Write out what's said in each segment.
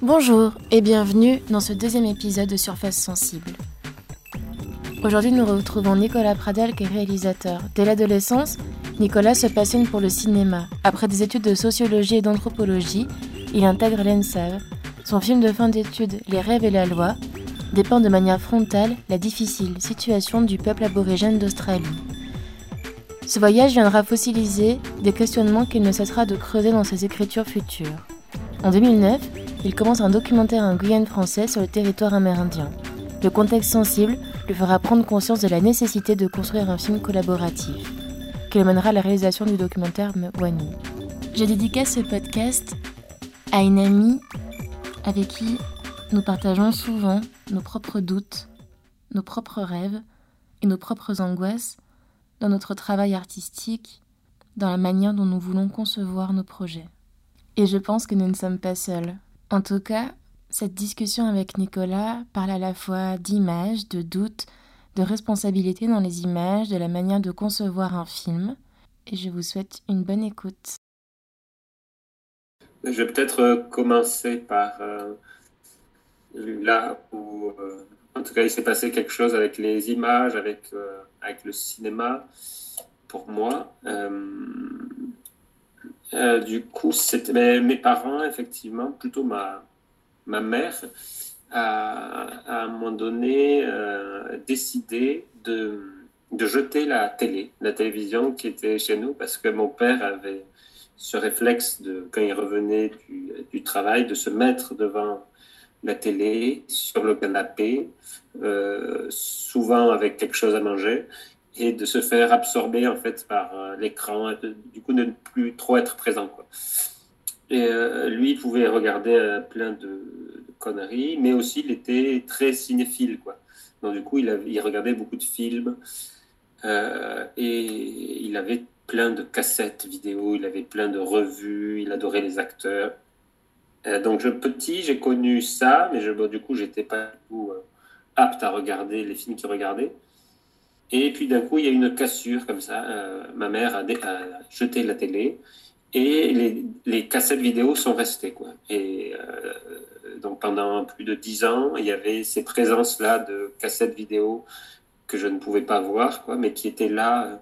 Bonjour et bienvenue dans ce deuxième épisode de Surface Sensible. Aujourd'hui, nous retrouvons Nicolas Pradel qui est réalisateur. Dès l'adolescence, Nicolas se passionne pour le cinéma. Après des études de sociologie et d'anthropologie, il intègre l'ENSAV. Son film de fin d'études, Les rêves et la loi, dépeint de manière frontale la difficile situation du peuple aborigène d'Australie. Ce voyage viendra fossiliser des questionnements qu'il ne cessera de creuser dans ses écritures futures. En 2009, il commence un documentaire en Guyane français sur le territoire amérindien. Le contexte sensible lui fera prendre conscience de la nécessité de construire un film collaboratif, qui le mènera à la réalisation du documentaire Mwani. J'ai dédié ce podcast à une amie avec qui nous partageons souvent nos propres doutes, nos propres rêves et nos propres angoisses dans notre travail artistique, dans la manière dont nous voulons concevoir nos projets. Et je pense que nous ne sommes pas seuls. En tout cas, cette discussion avec Nicolas parle à la fois d'images, de doutes, de responsabilité dans les images, de la manière de concevoir un film. Et je vous souhaite une bonne écoute. Je vais peut-être commencer par euh, là où, euh, en tout cas, il s'est passé quelque chose avec les images, avec, avec le cinéma, pour moi. du coup, c'était mes, parents, effectivement, plutôt ma, ma mère, a, à un moment donné décidé de, de jeter la télé, la télévision qui était chez nous, parce que mon père avait ce réflexe de, quand il revenait du, du, travail, de se mettre devant la télé, sur le canapé, euh, souvent avec quelque chose à manger, et de se faire absorber en fait par euh, l'écran, du coup de ne plus trop être présent. Quoi. Et euh, lui, il pouvait regarder plein de, conneries, mais aussi il était très cinéphile. Quoi. Donc du coup, il, il regardait beaucoup de films, et il avait plein de cassettes vidéo, il avait plein de revues, il adorait les acteurs. Euh, donc, je, petit, j'ai connu ça, mais je, bon, du coup, j'étais pas euh, apte à regarder les films qu'il regardait. Et puis, d'un coup, il y a une cassure comme ça. Euh, ma mère a, jeté la télé et les, cassettes vidéo sont restées. Quoi. Et donc, pendant plus de dix ans, il y avait ces présences-là de cassettes vidéo que je ne pouvais pas voir, quoi, mais qui étaient là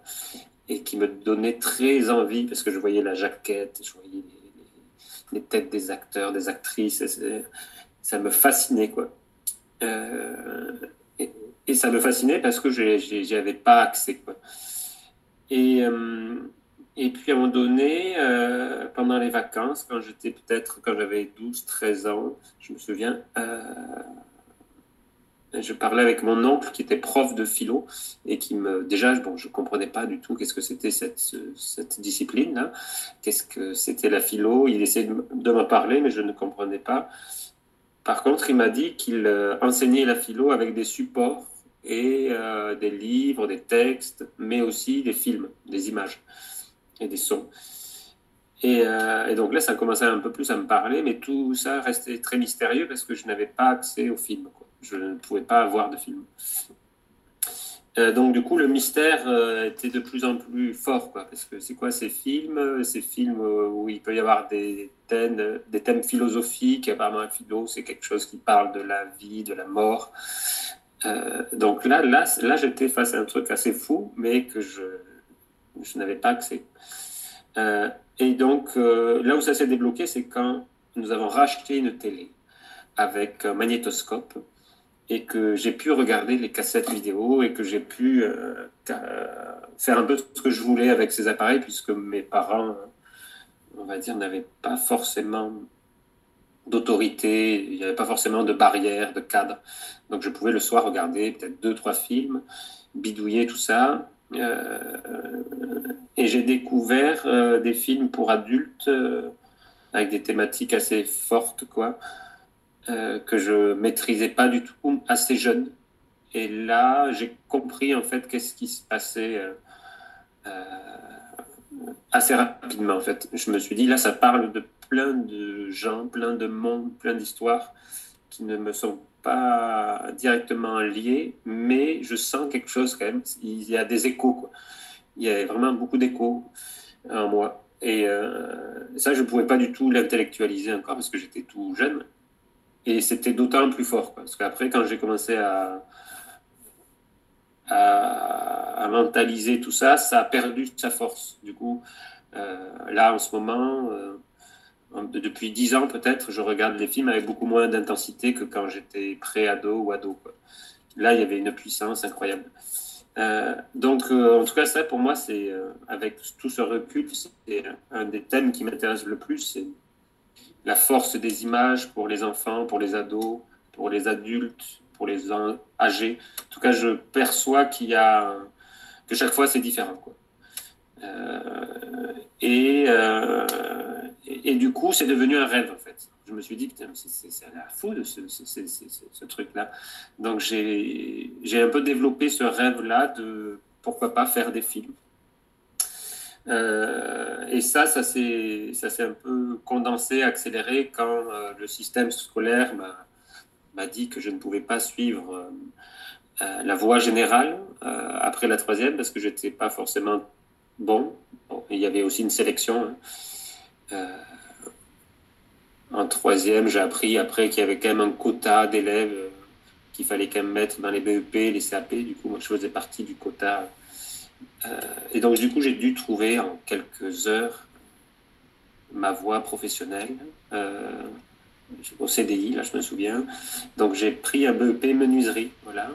et qui me donnait très envie parce que je voyais la jaquette, je voyais les, les, têtes des acteurs, des actrices, ça me fascinait quoi. Euh, et, ça me fascinait parce que j'y avais pas accès quoi. Et, euh, et puis à un moment donné, euh, pendant les vacances, quand j'étais peut-être, quand j'avais 12-13 ans, je me souviens, je parlais avec mon oncle qui était prof de philo et qui me déjà bon je comprenais pas du tout qu'est-ce que c'était cette, discipline là qu'est-ce que c'était la philo? Il essayait de, de me parler mais je ne comprenais pas. Par contre il m'a dit qu'il euh, enseignait la philo avec des supports et euh, des livres des textes mais aussi des films des images et des sons. Et, euh, et, donc là, ça commençait un peu plus à me parler, mais tout ça restait très mystérieux parce que je n'avais pas accès aux films. Je ne pouvais pas avoir de film. Euh, donc du coup, le mystère euh, était de plus en plus fort, parce que c'est quoi ces films? Ces films où il peut y avoir des thèmes, des thèmes philosophiques. Apparemment, un philo, c'est quelque chose qui parle de la vie, de la mort. Euh, donc là, là, là, j'étais face à un truc assez fou, mais que je, je n'avais pas accès. Euh, et donc, euh, là où ça s'est débloqué, c'est quand nous avons racheté une télé avec un magnétoscope et que j'ai pu regarder les cassettes vidéo et que j'ai pu euh, faire un peu ce que je voulais avec ces appareils puisque mes parents, on va dire, n'avaient pas forcément d'autorité, il n'y avait pas forcément de barrière, de cadre. Donc je pouvais le soir regarder peut-être deux, trois films, bidouiller tout ça. Euh, et j'ai découvert euh, des films pour adultes avec des thématiques assez fortes, quoi, euh, que je maîtrisais pas du tout assez jeune. Et là, j'ai compris en fait qu'est-ce qui se passait assez rapidement. En fait, je me suis dit là, ça parle de plein de gens, plein de mondes, plein d'histoires qui ne me sont pas directement lié, mais je sens quelque chose quand même. Il y a des échos, quoi. Il y a vraiment beaucoup d'échos en moi. Et euh, ça, je ne pouvais pas du tout l'intellectualiser encore parce que j'étais tout jeune. Et c'était d'autant plus fort. Parce qu'après, quand j'ai commencé à, à, mentaliser tout ça, ça a perdu sa force. Du coup, euh, là, en ce moment, euh, depuis dix ans peut-être, je regarde les films avec beaucoup moins d'intensité que quand j'étais pré-ado ou ado. Là, il y avait une puissance incroyable. Euh, donc, en tout cas, ça, pour moi, c'est avec tout ce recul, c'est un des thèmes qui m'intéresse le plus, la force des images pour les enfants, pour les ados, pour les adultes, pour les âgés. En tout cas, je perçois qu'il y a que chaque fois c'est différent. Quoi. Euh, et, euh, et, du coup, c'est devenu un rêve en fait. Je me suis dit, c'est la fou de ce, ce truc-là. Donc j'ai un peu développé ce rêve-là de pourquoi pas faire des films. Euh, et ça, ça s'est un peu condensé, accéléré quand euh, le système scolaire m'a dit que je ne pouvais pas suivre euh, la voie générale après la troisième parce que je n'étais pas forcément bon. Il y avait aussi une sélection. Hein. en troisième, j'ai appris après qu'il y avait quand même un quota d'élèves qu'il fallait quand même mettre dans les BEP, les CAP. Du coup, moi, je faisais partie du quota et donc, du coup, j'ai dû trouver en quelques heures ma voie professionnelle euh, au CDI, là, je me souviens. Donc, j'ai pris un BEP menuiserie, voilà.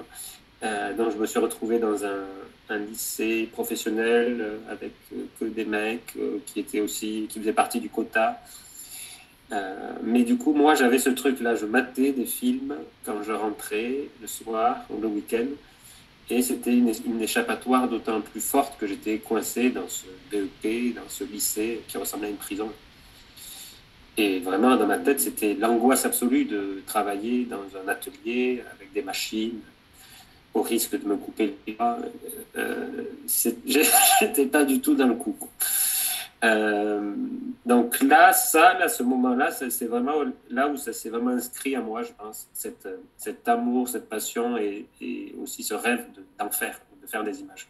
Euh, donc, je me suis retrouvé dans un, lycée professionnel avec que des mecs qui étaient aussi, qui faisaient partie du quota. mais du coup, moi, j'avais ce truc-là. Je matais des films quand je rentrais le soir ou le week-end. Et c'était une, échappatoire d'autant plus forte que j'étais coincé dans ce BEP, dans ce lycée qui ressemblait à une prison. Et vraiment, dans ma tête, c'était l'angoisse absolue de travailler dans un atelier avec des machines, au risque de me couper le bras. Euh, j'étais pas du tout dans le coup. Euh, donc là, ça, à ce moment-là, c'est vraiment là où ça s'est vraiment inscrit à moi, je pense, cette, cet amour, cette passion et, aussi ce rêve d'en faire, de faire des images.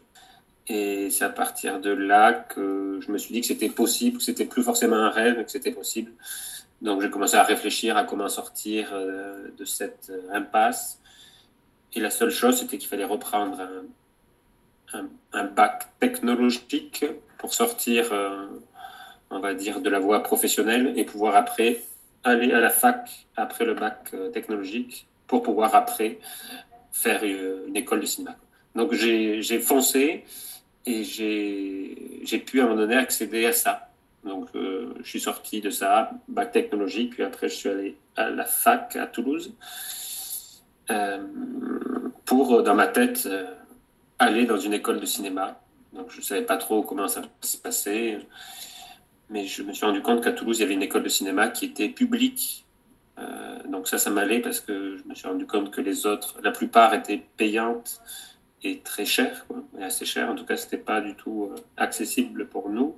Et c'est à partir de là que je me suis dit que c'était possible, que c'était plus forcément un rêve, que c'était possible. Donc j'ai commencé à réfléchir à comment sortir euh, de cette euh, impasse. Et la seule chose, c'était qu'il fallait reprendre un bac technologique pour sortir, euh, on va dire, de la voie professionnelle et pouvoir après aller à la fac après le bac euh, technologique pour pouvoir après faire euh, une école de cinéma. Donc j'ai foncé et j'ai pu à un moment donné accéder à ça. Donc je suis sorti de ça, bac technologique, puis après je suis allé à la fac à Toulouse pour, dans ma tête, aller dans une école de cinéma donc je ne savais pas trop comment ça se passait. Mais je me suis rendu compte qu'à Toulouse, il y avait une école de cinéma qui était publique. Euh, donc ça, ça m'allait parce que je me suis rendu compte que les autres, la plupart étaient payantes et très chères, et assez chères. En tout cas, ce n'était pas du tout euh, accessible pour nous.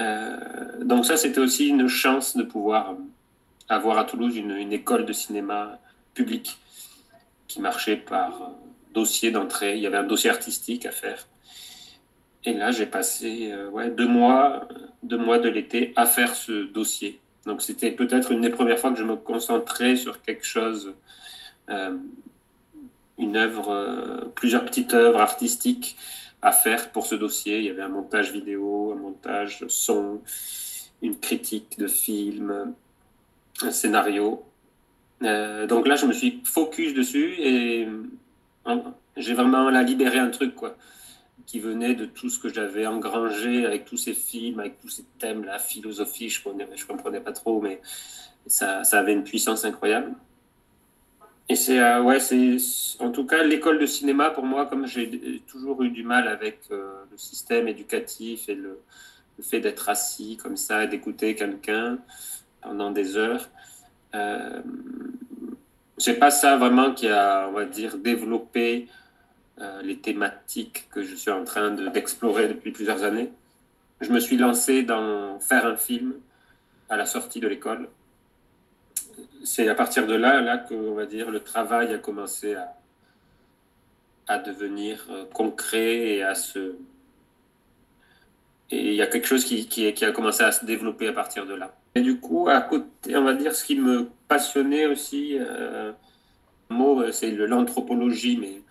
Euh, donc ça, c'était aussi une chance de pouvoir avoir à Toulouse une, une école de cinéma publique qui marchait par dossier d'entrée. Il y avait un dossier artistique à faire et là, j'ai passé euh, deux, mois, deux mois de l'été à faire ce dossier. Donc, c'était peut-être une des premières fois que je me concentrais sur quelque chose, euh, une œuvre, euh, plusieurs petites œuvres artistiques à faire pour ce dossier. Il y avait un montage vidéo, un montage son, une critique de film, un scénario. donc là, je me suis focus dessus et j'ai vraiment la libéré un truc, quoi qui venait de tout ce que j'avais engrangé avec tous ces films, avec tous ces thèmes, la philosophie, je ne comprenais pas trop, mais ça, ça, avait une puissance incroyable. Et c'est, euh, ouais, c'est en tout cas l'école de cinéma pour moi, comme j'ai toujours eu du mal avec euh, le système éducatif et le, fait d'être assis comme ça et d'écouter quelqu'un pendant des heures. Euh, c'est pas ça vraiment qui a, on va dire, développé euh, les thématiques que je suis en train d'explorer depuis plusieurs années. Je me suis lancé dans faire un film à la sortie de l'école. c'est à partir de là, là que, on va dire, le travail a commencé à, à devenir euh, concret et à se. Et il y a quelque chose qui, qui, a commencé à se développer à partir de là. Et du coup, à côté, on va dire, ce qui me passionnait aussi, euh, c'est l'anthropologie, mais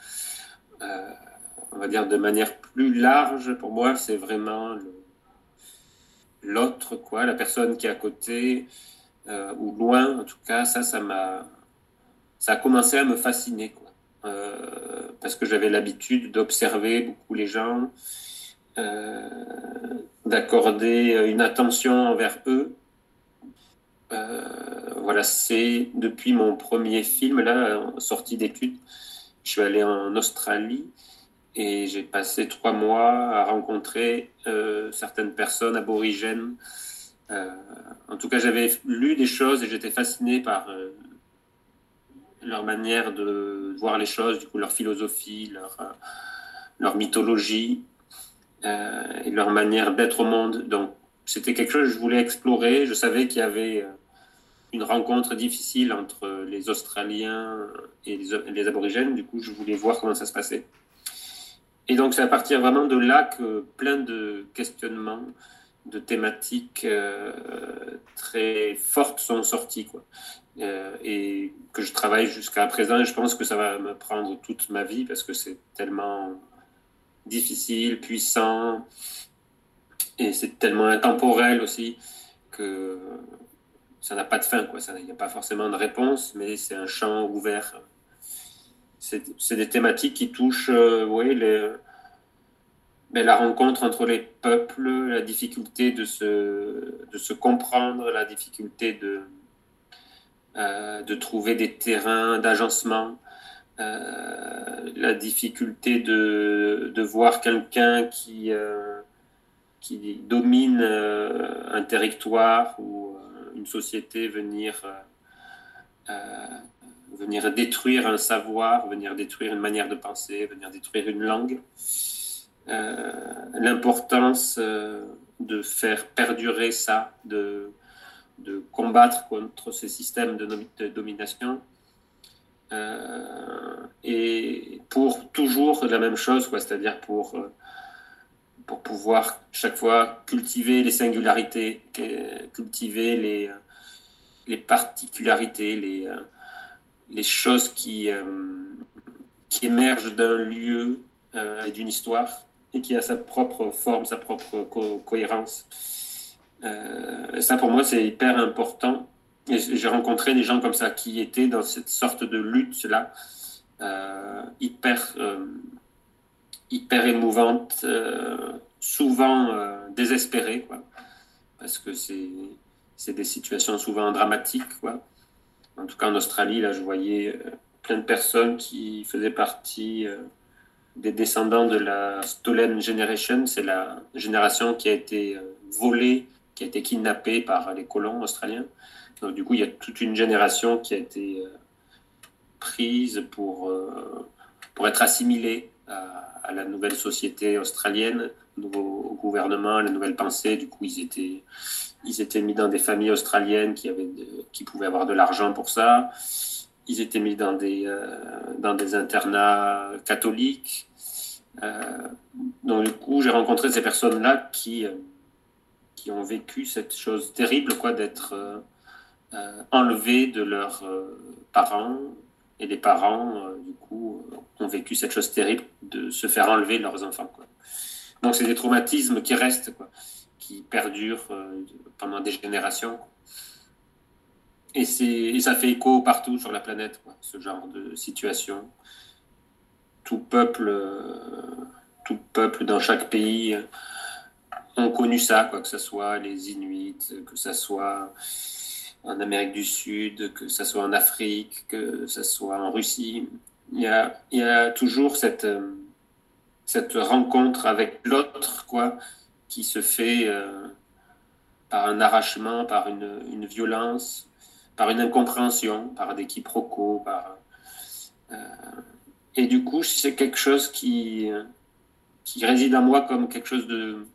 on va dire de manière plus large, pour moi, c'est vraiment l'autre, quoi, la personne qui est à côté, euh, ou loin, en tout cas, ça, ça m'a. Ça a commencé à me fasciner, quoi. Euh, parce que j'avais l'habitude d'observer beaucoup les gens, euh, d'accorder une attention envers eux. voilà, c'est depuis mon premier film, là, sorti d'études, je suis allé en Australie et j'ai passé trois mois à rencontrer certaines personnes aborigènes. en tout cas, j'avais lu des choses et j'étais fasciné par leur manière de voir les choses, du coup leur philosophie, leur, euh, leur mythologie euh, et leur manière d'être au monde. Donc c'était quelque chose que je voulais explorer. Je savais qu'il y avait euh, une rencontre difficile entre les Australiens et les, aborigènes. Du coup, je voulais voir comment ça se passait. Et donc c'est à partir vraiment de là que plein de questionnements, de thématiques très fortes sont sortis. Quoi. Euh, et que je travaille jusqu'à présent. Je pense que ça va me prendre toute ma vie parce que c'est tellement difficile, puissant, et c'est tellement intemporel aussi que ça n'a pas de fin. Quoi. Il n'y a pas forcément de réponse, mais c'est un champ ouvert. C'est des thématiques qui touchent euh, mais la rencontre entre les peuples, la difficulté de se, de se comprendre, la difficulté de, euh, de trouver des terrains d'agencement, euh, la difficulté de, de voir quelqu'un qui, euh, qui domine un territoire ou une société venir, venir détruire un savoir, venir détruire une manière de penser, venir détruire une langue. L'importance de faire perdurer ça, de, de combattre contre ces systèmes de, domination. Euh, et pour toujours la même chose, c'est-à-dire pour, euh, pour pouvoir chaque fois cultiver les singularités, cultiver les, les particularités, les, les choses qui, euh, qui émergent d'un lieu et d'une histoire et qui a sa propre forme, sa propre cohérence. Euh, ça, pour moi, c'est hyper important. Et j'ai rencontré des gens comme ça qui étaient dans cette sorte de lutte-là, euh, hyper, euh, hyper émouvante, souvent désespérée, quoi, parce que c'est des situations souvent dramatiques. Quoi. En tout cas, en Australie, là, je voyais plein de personnes qui faisaient partie des descendants de la Stolen Generation. C'est la génération qui a été volée qui a été kidnappé par les colons australiens. Donc, du coup, il y a toute une génération qui a été euh, prise pour, euh, pour être assimilée à, la nouvelle société australienne, au gouvernement, à la nouvelle pensée. Du coup, ils étaient, ils étaient mis dans des familles australiennes qui, avaient qui pouvaient avoir de l'argent pour ça. Ils étaient mis dans des, euh, dans des internats catholiques. donc, du coup, j'ai rencontré ces personnes-là qui qui ont vécu cette chose terrible, quoi, d'être euh, euh, enlevés de leurs euh, parents. Et les parents, du coup, ont vécu cette chose terrible de se faire enlever leurs enfants. Donc, c'est des traumatismes qui restent, quoi, qui perdurent pendant des générations. Et, et, ça fait écho partout sur la planète, ce genre de situation. Tout peuple, tout peuple dans chaque pays ont connu ça, quoi, que ce soit les Inuits, que ce soit en Amérique du Sud, que ce soit en Afrique, que ce soit en Russie. Il y a, toujours cette, euh, cette rencontre avec l'autre, quoi, qui se fait euh, par un arrachement, par une, violence, par une incompréhension, par des quiproquos. Euh, et du coup, c'est quelque chose qui, qui réside en moi comme quelque chose de,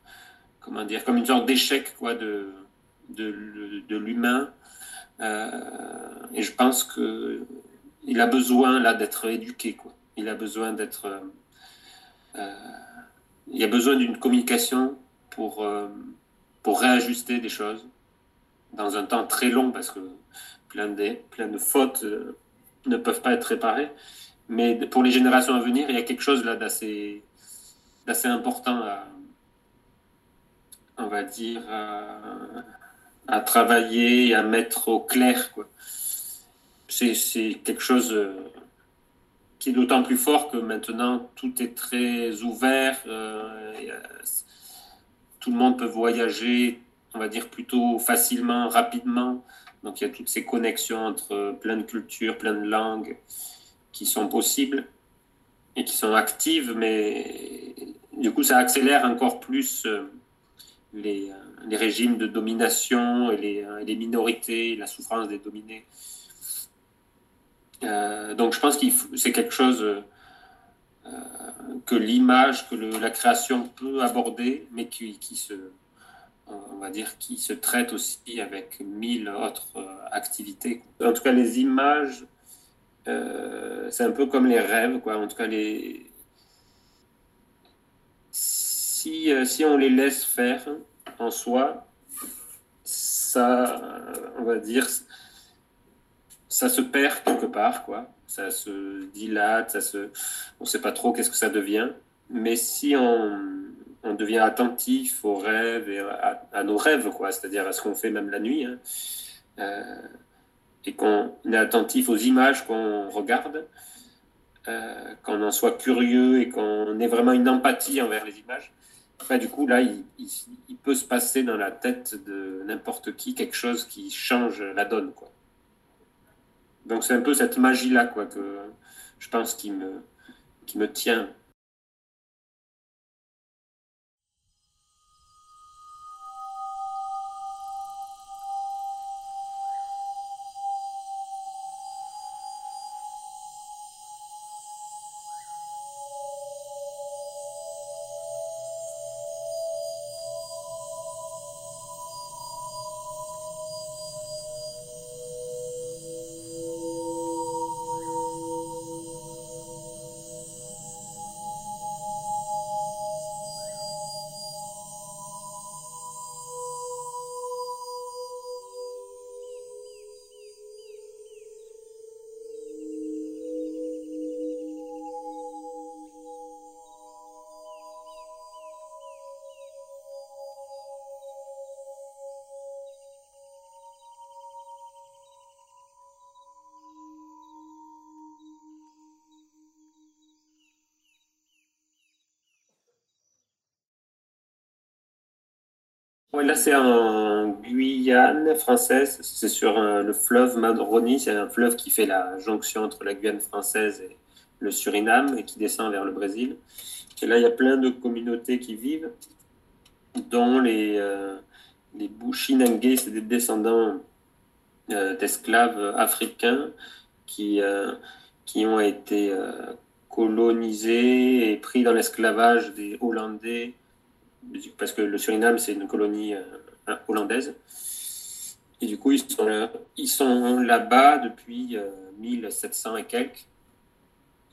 comment dire, comme une sorte d'échec quoi, de, de l'humain, et je pense que il a besoin là d'être éduqué, quoi. Il a besoin d'être, il a besoin d'une communication pour pour réajuster des choses dans un temps très long parce que plein de, plein de fautes ne peuvent pas être réparées. Mais pour les générations à venir, il y a quelque chose là d'assez, d'assez important à, on va dire, travailler, à mettre au clair. C'est, quelque chose euh, qui est d'autant plus fort que maintenant tout est très ouvert. Euh, tout le monde peut voyager, on va dire, plutôt facilement, rapidement. Donc il y a toutes ces connexions entre plein de cultures, plein de langues qui sont possibles et qui sont actives, mais du coup, ça accélère encore plus euh, les, euh, les régimes de domination et les, euh, minorités, la souffrance des dominés. donc, je pense que c'est quelque chose que l'image, que la création peut aborder, mais qui, qui, se, on va dire, qui se traite aussi avec mille autres activités. En tout cas, les images euh, c'est un peu comme les rêves, quoi. En tout cas, les... si, euh, si on les laisse faire en soi, ça, on va dire, ça se perd quelque part, quoi. Ça se dilate, ça se... on ne sait pas trop qu'est-ce que ça devient. Mais si on, on devient attentif aux rêves et à, nos rêves, quoi, c'est-à-dire à ce qu'on fait même la nuit, hein, euh, et qu'on est attentif aux images qu'on regarde, euh, qu'on en soit curieux et qu'on ait vraiment une empathie envers les images, du coup, là, il, peut se passer dans la tête de n'importe qui quelque chose qui change la donne. Quoi. Donc c'est un peu cette magie-là quoi, que je pense qui me, qui me tient Oui, là, c'est en Guyane française. C'est sur euh, le fleuve Madroni. C'est un fleuve qui fait la jonction entre la Guyane française et le Suriname et qui descend vers le Brésil. Et là, il y a plein de communautés qui vivent, dont les, euh, les c'est des descendants euh, d'esclaves africains qui, euh, qui ont été colonisés et pris dans l'esclavage des Hollandais parce que le Suriname, c'est une colonie euh, hollandaise. Et du coup, ils sont, ils sont là-bas depuis 1700 euh, et quelques.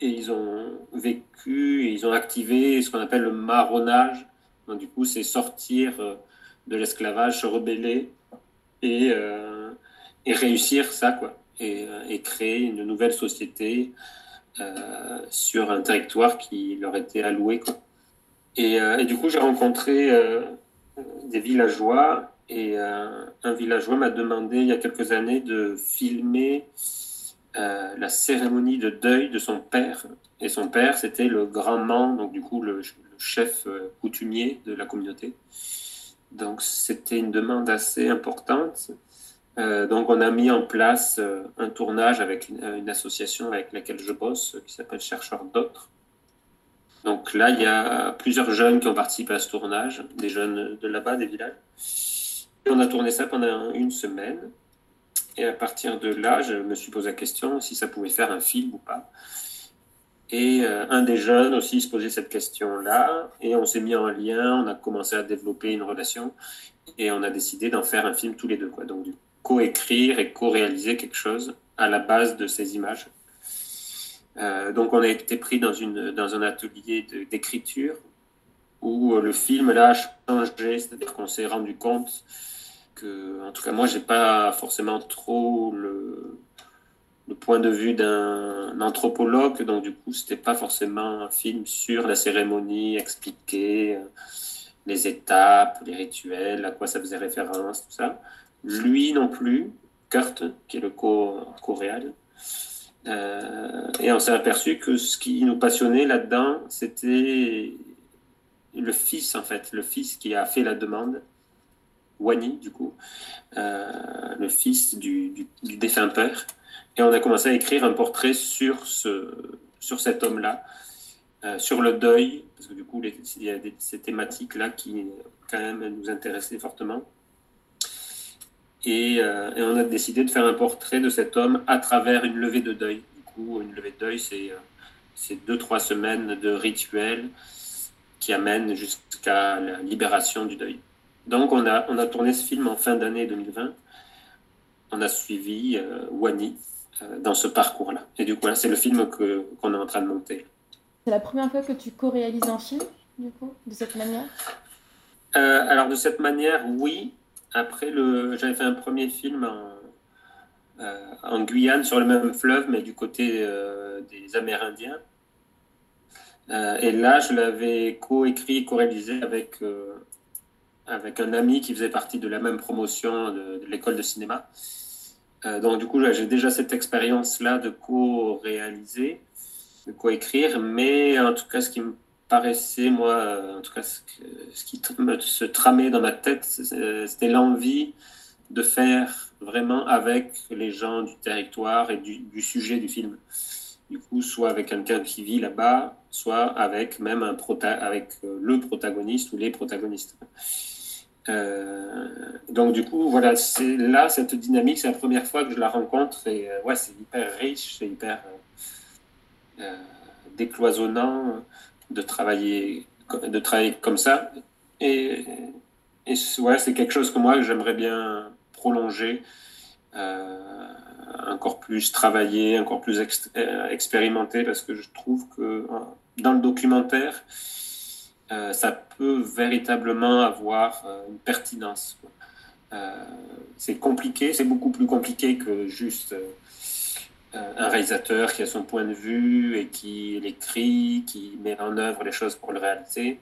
Et ils ont vécu, ils ont activé ce qu'on appelle le marronnage. Donc, du coup, c'est sortir euh, de l'esclavage, se rebeller et, et réussir ça, quoi. Et, et, créer une nouvelle société sur un territoire qui leur était alloué, quoi. Euh, et, du coup, j'ai rencontré euh, des villageois et euh, un villageois m'a demandé il y a quelques années de filmer la cérémonie de deuil de son père. Et son père, c'était le grand man, donc du coup le, chef coutumier de la communauté. Donc c'était une demande assez importante. donc on a mis en place un tournage avec une, une, association avec laquelle je bosse qui s'appelle Chercheurs d'autres. Donc là, il y a plusieurs jeunes qui ont participé à ce tournage, des jeunes de là-bas, des villages. on a tourné ça pendant une semaine. Et à partir de là, je me suis posé la question si ça pouvait faire un film ou pas. Et euh, un des jeunes aussi se posait cette question-là. Et on s'est mis en lien, on a commencé à développer une relation. Et on a décidé d'en faire un film tous les deux. Donc, co-écrire et co-réaliser quelque chose à la base de ces images. Euh, donc on a été pris dans, une, dans un atelier d'écriture où le film là a changé, c'est-à-dire qu'on s'est rendu compte que, en tout cas moi, j'ai pas forcément trop le, le point de vue d'un anthropologue, donc du coup, c'était pas forcément un film sur la cérémonie, expliquer euh, les étapes, les rituels, à quoi ça faisait référence, tout ça. Lui non plus, Kurt, qui est le co-réal. Euh, et on s'est aperçu que ce qui nous passionnait là-dedans, c'était le fils, en fait, le fils qui a fait la demande, Wani, du coup, euh, le fils du, défunt père. Et on a commencé à écrire un portrait sur, ce, sur cet homme-là, euh, sur le deuil, parce que du coup, il y a ces thématiques-là qui, quand même, nous intéressaient fortement. Et, euh, et, on a décidé de faire un portrait de cet homme à travers une levée de deuil. Du coup, une levée de deuil, c'est deux, trois semaines de rituels qui amènent jusqu'à la libération du deuil. Donc, on a, on a tourné ce film en fin d'année 2020. On a suivi euh, Wani euh, dans ce parcours-là. Et du coup, c'est le film qu'on est en train de monter. C'est la première fois que tu co-réalises un film, du coup, de cette manière? Euh, Alors, de cette manière, oui. Après, j'avais fait un premier film en, en, Guyane, sur le même fleuve, mais du côté des Amérindiens. et là, je l'avais co-écrit, co-réalisé avec avec un ami qui faisait partie de la même promotion de, l'école de cinéma. Euh, donc du coup, j'ai déjà cette expérience-là de co-réaliser, de co-écrire, mais en tout cas, ce qui me paraissait, moi, en tout cas, ce, qui se tramait dans ma tête, c'était l'envie de faire vraiment avec les gens du territoire et du, sujet du film. Du coup, soit avec quelqu'un qui vit là-bas, soit avec même un prota avec le protagoniste ou les protagonistes. Euh, donc du coup, voilà, c'est là cette dynamique, c'est la première fois que je la rencontre et euh, ouais, c'est hyper riche, c'est hyper euh, décloisonnant de travailler, de travailler comme ça. Et, et ouais, c'est quelque chose que moi j'aimerais bien prolonger, encore plus travailler, encore plus expérimenter, parce que je trouve que dans le documentaire, euh, ça peut véritablement avoir euh, une pertinence. Euh, c'est compliqué, c'est beaucoup plus compliqué que juste un réalisateur qui a son point de vue et qui l'écrit, qui met en œuvre les choses pour le réaliser.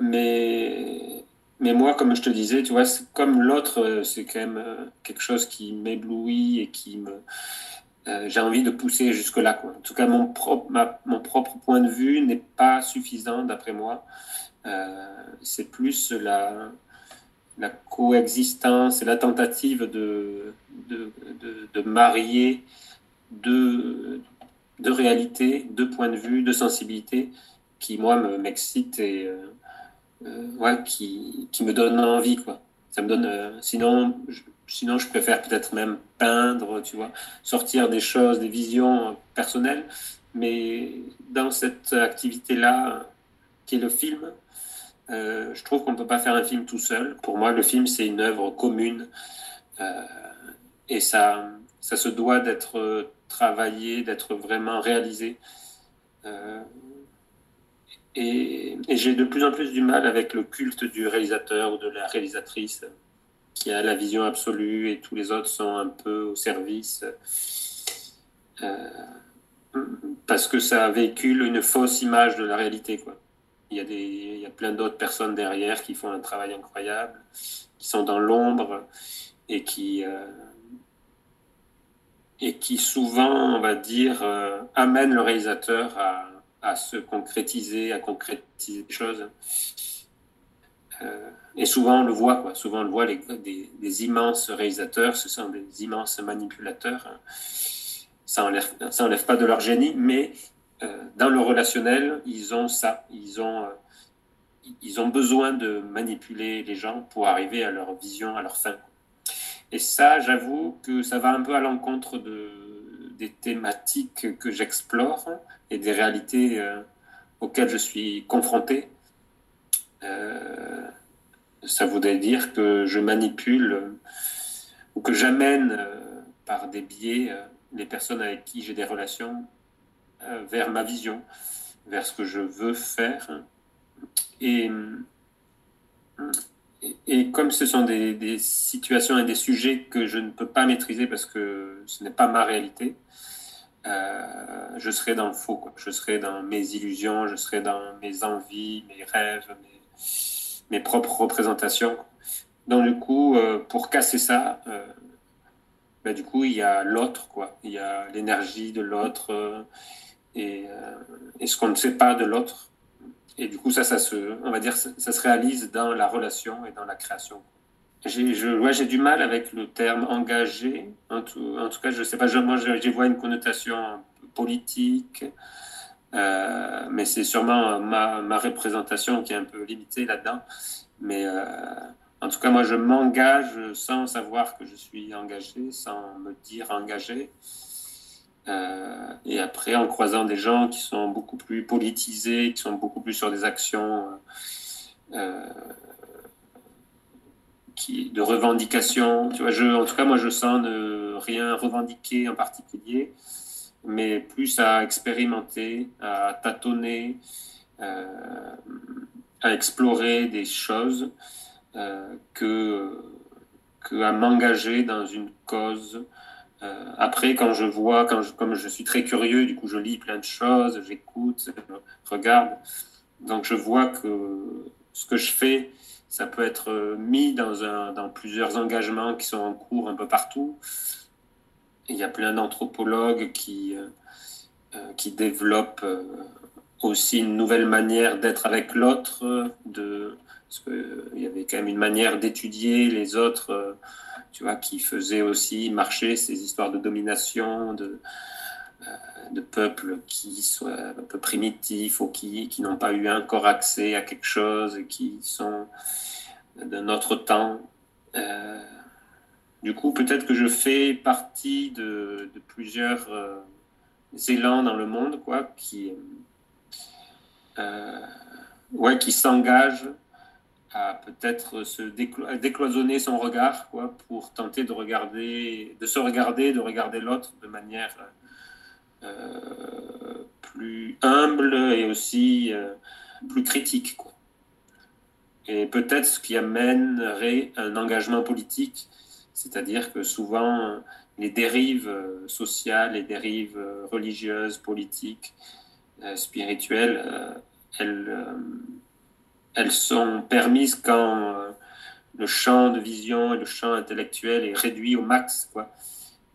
mais, mais moi, comme je te disais, tu vois, comme l'autre, c'est quand même quelque chose qui m'éblouit et qui me, euh, j'ai envie de pousser jusque-là. En tout cas, mon, propre, mon propre point de vue n'est pas suffisant, d'après moi. Euh, c'est plus la, la coexistence et la tentative de, de, de, marier deux, de réalités, deux points de vue, deux sensibilités qui, moi, m'excitent et euh, ouais, qui, qui, me donnent envie. Quoi. Ça me donne, sinon, Sinon, je préfère peut-être même peindre, tu vois, sortir des choses, des visions personnelles. Mais dans cette activité-là, qui est le film, euh, je trouve qu'on ne peut pas faire un film tout seul. Pour moi, le film, c'est une œuvre commune. Euh, et ça, ça se doit d'être travaillé, d'être vraiment réalisé. Euh, et, et j'ai de plus en plus du mal avec le culte du réalisateur ou de la réalisatrice qui a la vision absolue et tous les autres sont un peu au service euh, parce que ça véhicule une fausse image de la réalité. Quoi. Il, y a des, il y a plein d'autres personnes derrière qui font un travail incroyable, qui sont dans l'ombre et qui, euh, et qui souvent, on va dire, euh, amènent le réalisateur à, à, se concrétiser, à concrétiser des choses. Et souvent, on le voit, quoi. Souvent, on le voit, les, des, immenses réalisateurs, ce sont des immenses manipulateurs. Ça enlève, ça enlève pas de leur génie, mais euh, dans le relationnel, ils ont ça. Ils ont, euh, ils ont besoin de manipuler les gens pour arriver à leur vision, à leur fin. Et ça, j'avoue que ça va un peu à l'encontre de, des thématiques que j'explore et des réalités euh, auxquelles je suis confronté. ça voudrait dire que je manipule ou que j'amène par des biais les personnes avec qui j'ai des relations vers ma vision, vers ce que je veux faire. Et, et comme ce sont des, situations et des sujets que je ne peux pas maîtriser parce que ce n'est pas ma réalité, euh, je serai dans le faux. Je serai dans mes illusions, je serai dans mes envies, mes rêves, mes, propres représentations. Donc du coup, euh, pour casser ça, euh, ben, du coup, il y a l'autre, quoi. Il y a l'énergie de l'autre et, et, ce qu'on ne sait pas de l'autre. Et du coup, ça, ça se, on va dire, ça, se réalise dans la relation et dans la création. J'ai, du mal avec le terme engagé. En tout, cas, je sais pas, moi, j'y vois une connotation politique, euh, mais c'est sûrement ma, ma, représentation qui est un peu limitée là-dedans. Mais euh, en tout cas, moi, je m'engage sans savoir que je suis engagé, sans me dire engagé. Euh, et après, en croisant des gens qui sont beaucoup plus politisés, qui sont beaucoup plus sur des actions euh, qui, de revendication. Tu vois, en tout cas, moi, je sens ne rien revendiquer en particulier, mais plus à expérimenter, à tâtonner, euh, à explorer des choses que, que à m'engager dans une cause euh, après, quand je vois, quand je, comme je suis très curieux, du coup, je lis plein de choses, j'écoute, je regarde. Donc, je vois que ce que je fais, ça peut être mis dans, un, dans plusieurs engagements qui sont en cours un peu partout. il y a plein d'anthropologues qui, euh, euh, qui développent aussi une nouvelle manière d'être avec l'autre, de, parce qu'il y avait quand même une manière d'étudier les autres tu vois, qui faisait aussi marcher ces histoires de domination, de, euh, de peuples qui soient un peu primitifs ou qui, qui n'ont pas eu encore accès à quelque chose et qui sont de notre temps. Euh, du coup, peut-être que je fais partie de, plusieurs euh, élans dans le monde, quoi, qui, ouais, qui s'engagent à peut-être se décloisonner son regard quoi, pour tenter de regarder, de se regarder, de regarder l'autre de manière euh, plus humble et aussi euh, plus critique. Quoi. Et peut-être ce qui amènerait un engagement politique, c'est-à-dire que souvent les dérives sociales, les dérives religieuses, politiques, euh, spirituelles, elles elles sont permises quand euh, le champ de vision et le champ intellectuel est réduit au max, quoi,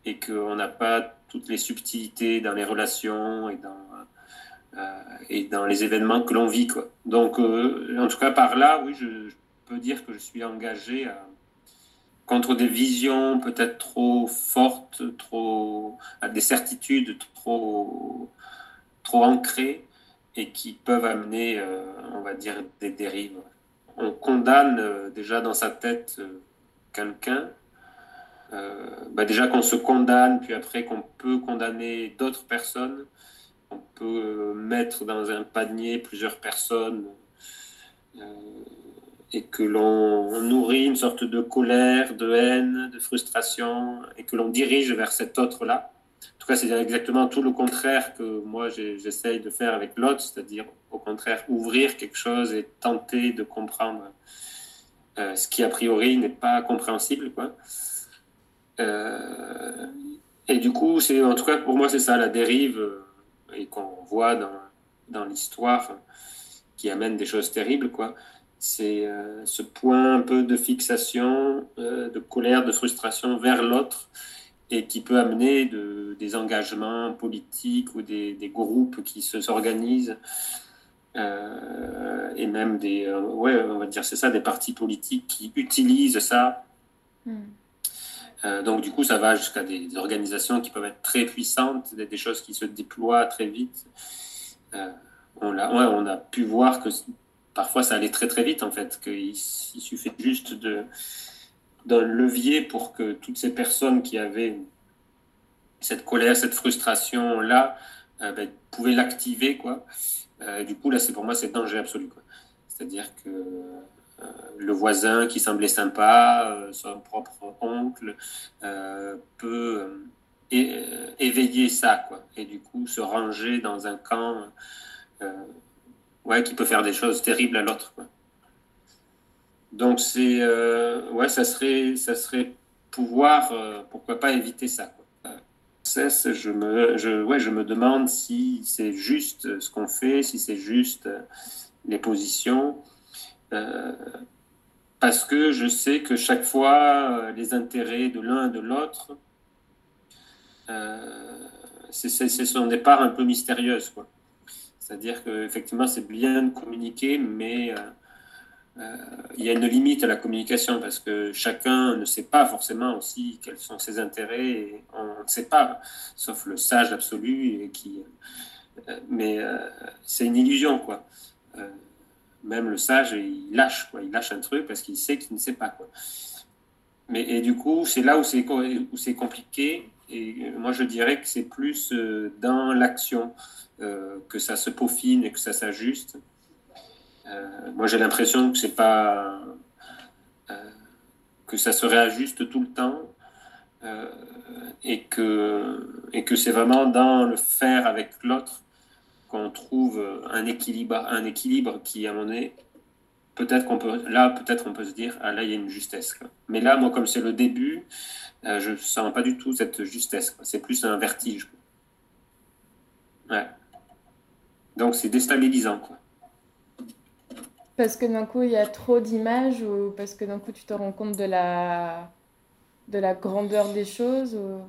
et qu'on n'a pas toutes les subtilités dans les relations et dans, euh, et dans les événements que l'on vit. Quoi. Donc, euh, en tout cas, par là, oui, je, peux dire que je suis engagé contre des visions peut-être trop fortes, trop, à des certitudes trop, trop ancrées et qui peuvent amener, euh, on va dire, des dérives. On condamne euh, déjà dans sa tête euh, quelqu'un, bah déjà qu'on se condamne, puis après qu'on peut condamner d'autres personnes, on peut mettre dans un panier plusieurs personnes et que l'on nourrit une sorte de colère, de haine, de frustration, et que l'on dirige vers cet autre-là tout cas, c'est exactement tout le contraire que moi j'essaye de faire avec l'autre, c'est-à-dire au contraire ouvrir quelque chose et tenter de comprendre euh, ce qui a priori n'est pas compréhensible. Quoi. Euh, et du coup, c'est en tout cas pour moi c'est ça la dérive euh, et qu'on voit dans, dans l'histoire qui amène des choses terribles. Quoi. C'est ce point un peu de fixation, de colère, de frustration vers l'autre et qui peut amener de, des engagements politiques ou des, des groupes qui s'organisent euh, et même des, euh, ouais, on va dire c'est ça, des partis politiques qui utilisent ça. Hmm. Euh, donc du coup, ça va jusqu'à des, organisations qui peuvent être très puissantes, des, des choses qui se déploient très vite. on, a, ouais, on a pu voir que parfois ça allait très très vite en fait, qu'il il suffit juste de d'un levier pour que toutes ces personnes qui avaient cette colère, cette frustration-là, euh, ben, pouvaient l'activer. quoi. Euh, du coup, là, c'est pour moi, c'est danger absolu. C'est-à-dire que le voisin qui semblait sympa, son propre oncle, peut éveiller ça, quoi, et du coup se ranger dans un camp ouais, qui peut faire des choses terribles à l'autre. Donc c'est ouais, ça serait ça serait pouvoir pourquoi pas éviter ça. Quoi cesse, je me, je, ouais, je me demande si c'est juste ce qu'on fait, si c'est juste les positions. Euh, parce que je sais que chaque fois, euh, les intérêts de l'un et de l'autre, euh, c'est son départ un peu mystérieuse. C'est-à-dire qu'effectivement, c'est bien de communiquer, mais euh, euh, il y a une limite à la communication parce que chacun ne sait pas forcément aussi quels sont ses intérêts. Et on ne sait pas, sauf le sage absolu. Euh, mais euh, c'est une illusion, quoi. même le sage, il lâche, quoi. Il lâche un truc parce qu'il sait qu'il ne sait pas, quoi. Mais et du coup, c'est là où c'est où c'est compliqué. Et moi, je dirais que c'est plus dans l'action que ça se peaufine et que ça s'ajuste. Euh, moi, j'ai l'impression que c'est pas euh, que ça se réajuste tout le temps euh, et que et que c'est vraiment dans le faire avec l'autre qu'on trouve un équilibre, un équilibre qui, à mon avis, peut-être qu'on peut, là, peut-être on peut se dire, ah là, il y a une justesse. Mais là, moi, comme c'est le début, je ne sens pas du tout cette justesse. C'est plus un vertige. Ouais. Donc, c'est déstabilisant. Quoi. Parce que d'un coup, il y a trop d'images ou parce que d'un coup, tu te rends compte de la, de la grandeur des choses ou...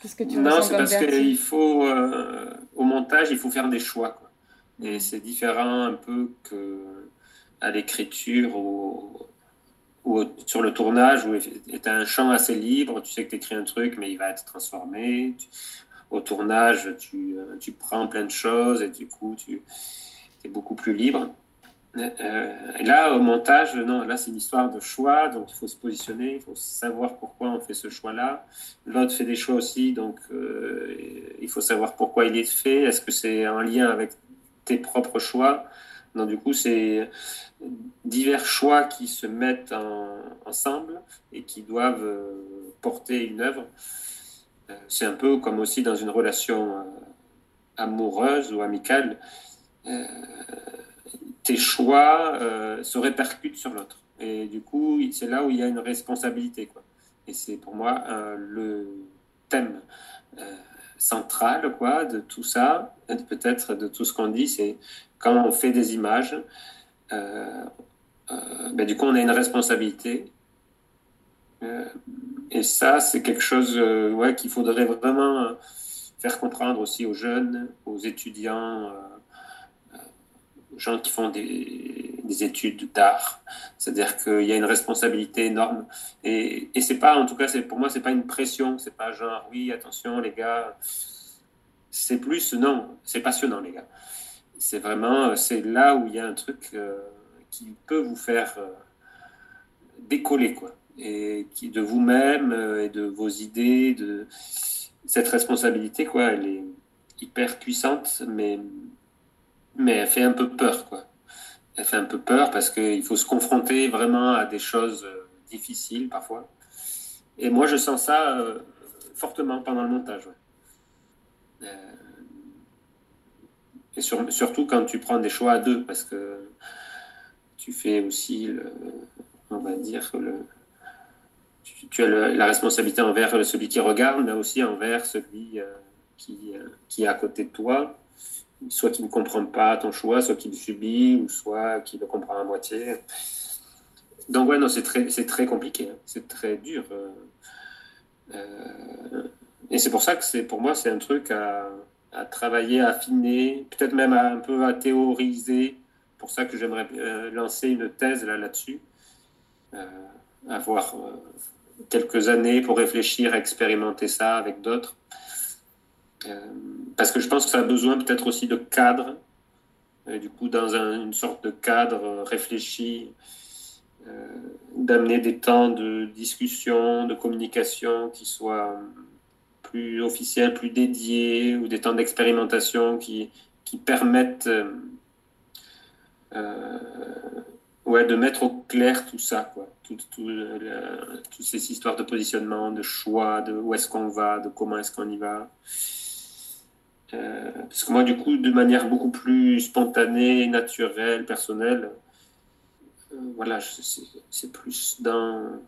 Qu'est-ce que tu Non, c'est parce qu'il faut, euh, au montage, il faut faire des choix. Quoi. Et c'est différent un peu que à l'écriture ou, ou, sur le tournage où tu as un champ assez libre, tu sais que tu écris un truc, mais il va être transformé. au tournage, tu, euh, tu prends plein de choses et du coup, tu es beaucoup plus libre. Euh, et là, au montage, non, là, c'est une histoire de choix, donc il faut se positionner, il faut savoir pourquoi on fait ce choix-là. L'autre fait des choix aussi, donc euh, il faut savoir pourquoi il est fait. Est-ce que c'est en lien avec tes propres choix? Donc, du coup, c'est divers choix qui se mettent ensemble et qui doivent euh, porter une œuvre. c'est un peu comme aussi dans une relation amoureuse ou amicale tes choix euh, se répercutent sur l'autre. Et du coup, c'est là où il y a une responsabilité. Quoi. Et c'est pour moi euh, le thème euh, central quoi, de tout ça, peut-être de tout ce qu'on dit, c'est quand on fait des images, ben, du coup, on a une responsabilité. et ça, c'est quelque chose ouais, qu'il faudrait vraiment faire comprendre aussi aux jeunes, aux étudiants gens qui font des, des études d'art. C'est-à-dire qu'il y a une responsabilité énorme. Et, et c'est pas, en tout cas, pour moi, c'est pas une pression. C'est pas genre, oui, attention, les gars. C'est plus, non, c'est passionnant, les gars. C'est vraiment, c'est là où il y a un truc euh, qui peut vous faire euh, décoller, quoi. Et qui, de vous-même euh, et de vos idées, de cette responsabilité, quoi, elle est hyper puissante, mais mais elle fait un peu peur, quoi. Elle fait un peu peur parce qu'il faut se confronter vraiment à des choses euh, difficiles parfois. Et moi, je sens ça euh, fortement pendant le montage. Euh, et surtout quand tu prends des choix à deux, parce que tu fais aussi, le, on va dire, tu, as la responsabilité envers celui qui regarde, mais aussi envers celui qui est à côté de toi soit qui ne comprend pas ton choix, soit qui le subit, ou soit qui le comprend à moitié. Donc ouais, non, c'est très, très compliqué, hein. c'est très dur. Euh, euh, et c'est pour ça que c'est, pour moi, c'est un truc à, à travailler, à affiner, peut-être même un peu à théoriser. Pour ça que j'aimerais euh, lancer une thèse là, là-dessus, avoir quelques années pour réfléchir, expérimenter ça avec d'autres. Euh, parce que je pense que ça a besoin peut-être aussi de cadre, et du coup dans une sorte de cadre réfléchi, euh, d'amener des temps de discussion, de communication qui soient plus officiels, plus dédiés, ou des temps d'expérimentation qui, qui permettent euh, ouais, de mettre au clair tout ça. Toutes ces histoires de positionnement, de choix, de où est-ce qu'on va, de comment est-ce qu'on y va. Euh, parce que moi, du coup, de manière beaucoup plus spontanée, naturelle, personnelle, euh, voilà, c'est plus dans,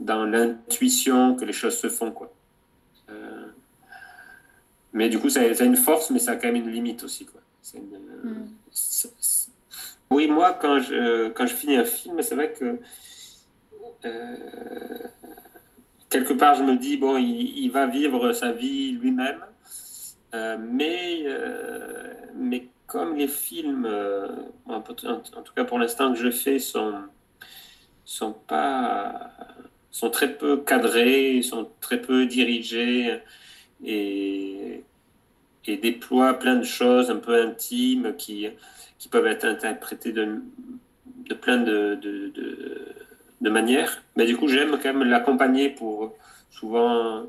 dans l'intuition que les choses se font, quoi. Euh, mais du coup, ça, a une force, mais ça a quand même une limite aussi, quoi. Mm. oui, moi, quand je, quand je finis un film, c'est vrai que quelque part, je me dis, bon, il va vivre sa vie lui-même. Euh, mais, euh, mais comme les films, euh, en, tout cas pour l'instant que je fais, sont, sont, pas, sont très peu cadrés, sont très peu dirigés et, et déploient plein de choses un peu intimes qui, qui peuvent être interprétées de, de plein de, de, de, manières. Mais du coup, j'aime quand même l'accompagner pour souvent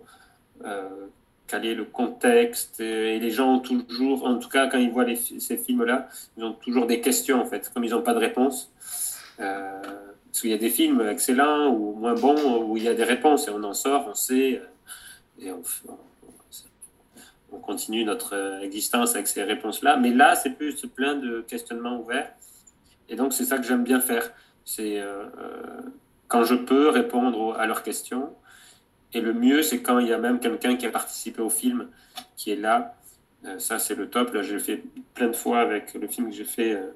quel est le contexte. Et les gens ont toujours, en tout cas, quand ils voient ces films-là, ils ont toujours des questions, en fait, comme ils n'ont pas de réponse. Euh, parce qu'il y a des films excellents ou moins bons où il y a des réponses et on en sort, on sait, euh, et on, on continue notre existence avec ces réponses-là. Mais là, c'est plus plein de questionnements ouverts. Et donc, c'est ça que j'aime bien faire. C'est euh, quand je peux répondre à leurs questions et le mieux, c'est quand il y a même quelqu'un qui a participé au film, qui est là. Euh, ça, c'est le top. Là, j'ai fait plein de fois avec le film que j'ai fait euh,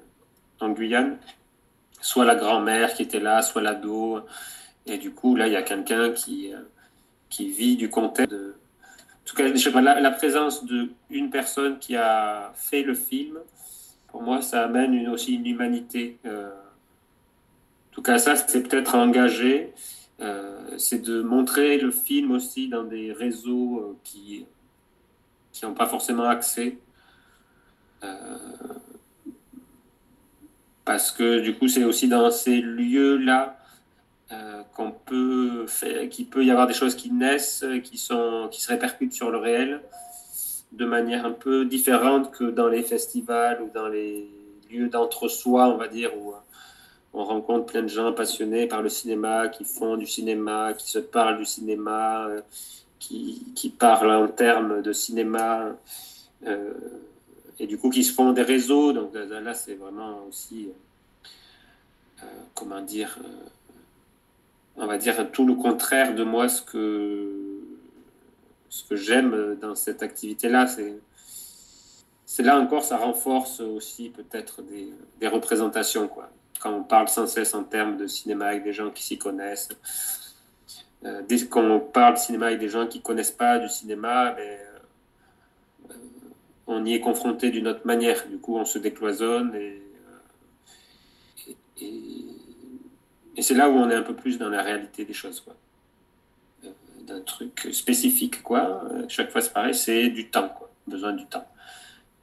en Guyane. Soit la grand-mère qui était là, soit l'ado. Et du coup, là, il y a quelqu'un qui, euh, qui vit du contexte. En tout cas, je sais pas, la, présence d'une personne qui a fait le film, pour moi, ça amène aussi une humanité. en tout cas, ça, c'est peut-être engagé. Euh, c'est de montrer le film aussi dans des réseaux euh, qui qui n'ont pas forcément accès. Euh, parce que du coup, c'est aussi dans ces lieux-là qu'on peut qu'il peut y avoir des choses qui naissent, qui, sont, qui se répercutent sur le réel de manière un peu différente que dans les festivals ou dans les lieux d'entre-soi, on va dire, on rencontre plein de gens passionnés par le cinéma, qui font du cinéma, qui se parlent du cinéma, euh, qui, parlent en termes de cinéma, euh, et du coup qui se font des réseaux. Donc là, c'est vraiment aussi, euh, comment dire, on va dire tout le contraire de moi, ce que, ce que j'aime dans cette activité-là. C'est c'est là encore, ça renforce aussi peut-être des, des représentations, quoi quand on parle sans cesse en termes de cinéma avec des gens qui s'y connaissent, euh, dès qu'on parle cinéma avec des gens qui ne connaissent pas du cinéma, ben, euh, on y est confronté d'une autre manière. Du coup, on se décloisonne et, euh, et, c'est là où on est un peu plus dans la réalité des choses. Quoi. d'un truc spécifique. Chaque fois, c'est pareil, c'est du temps, besoin du temps.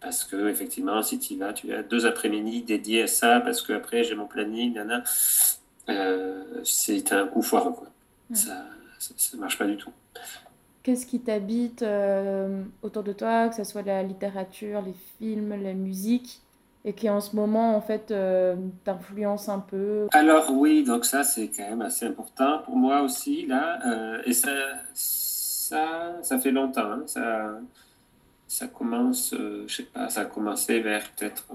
Parce que, effectivement, si tu vas, tu as deux après-midi dédiés à ça, parce que après j'ai mon planning, euh, c'est un coup foireux. Quoi. Ça ne marche pas du tout. Qu'est-ce qui t'habite euh, autour de toi, que ce soit la littérature, les films, la musique, et qui en ce moment, en fait, euh, t'influence un peu? Alors oui, donc ça, c'est quand même assez important pour moi aussi, là. et ça, ça, ça fait longtemps. Hein, ça ça commence, euh, je sais pas, ça a commencé vers peut-être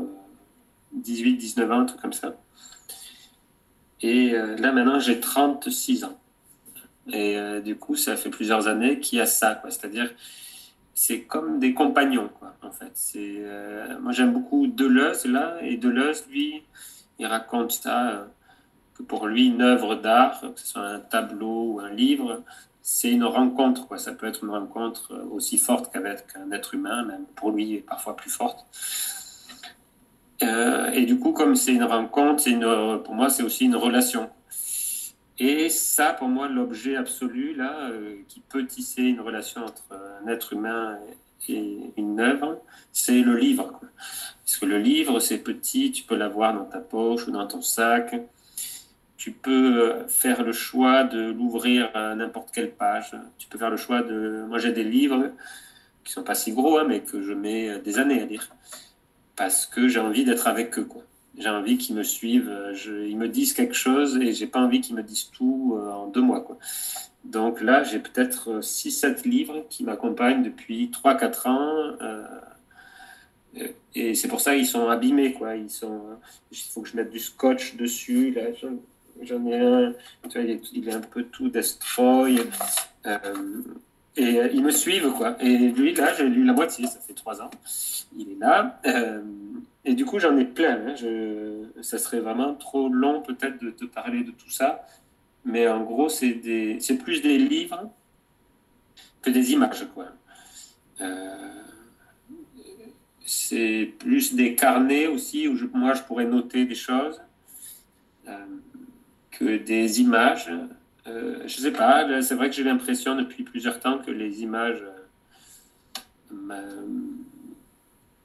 18, euh, 19 ans, un truc comme ça. Et euh, là, maintenant, j'ai 36 ans. Et du coup, ça fait plusieurs années qu'il y a ça, quoi. C'est-à-dire, c'est comme des compagnons, quoi, en fait. C'est, moi, j'aime beaucoup Deleuze, là, et Deleuze, lui, il raconte ça, que pour lui, une œuvre d'art, que ce soit un tableau ou un livre, c'est une rencontre. Quoi. Ça peut être une rencontre aussi forte qu'avec un être humain, même pour lui, parfois plus forte. Euh, et du coup, comme c'est une rencontre, une, pour moi, c'est aussi une relation. Et ça, pour moi, l'objet absolu, là, euh, qui peut tisser une relation entre un être humain et une œuvre, c'est le livre. Parce que le livre, c'est petit, tu peux l'avoir dans ta poche ou dans ton sac tu peux faire le choix de l'ouvrir à n'importe quelle page. Tu peux faire le choix de. Moi, j'ai des livres qui sont pas si gros, hein, mais que je mets des années à lire parce que j'ai envie d'être avec eux. Quoi. j'ai envie qu'ils me suivent, ils me disent quelque chose et j'ai pas envie qu'ils me disent tout en deux mois. Quoi. Donc là, j'ai peut-être 6-7 livres qui m'accompagnent depuis 3-4 ans. et c'est pour ça qu'ils sont abîmés. Quoi. Ils sont, il faut que je mette du scotch dessus. J'en ai un, tu vois, il, est, un peu tout destroy. Euh, et euh, ils me suivent, quoi. Et lui, là, j'ai lu la moitié, ça fait trois ans. Il est là. Euh, et du coup, j'en ai plein. Hein. Je, ça serait vraiment trop long, peut-être, de te parler de tout ça. Mais en gros, c'est plus des livres que des images, quoi. c'est plus des carnets aussi, où moi, je pourrais noter des choses que des images. Euh, je sais pas, c'est vrai que j'ai l'impression depuis plusieurs temps que les images, euh,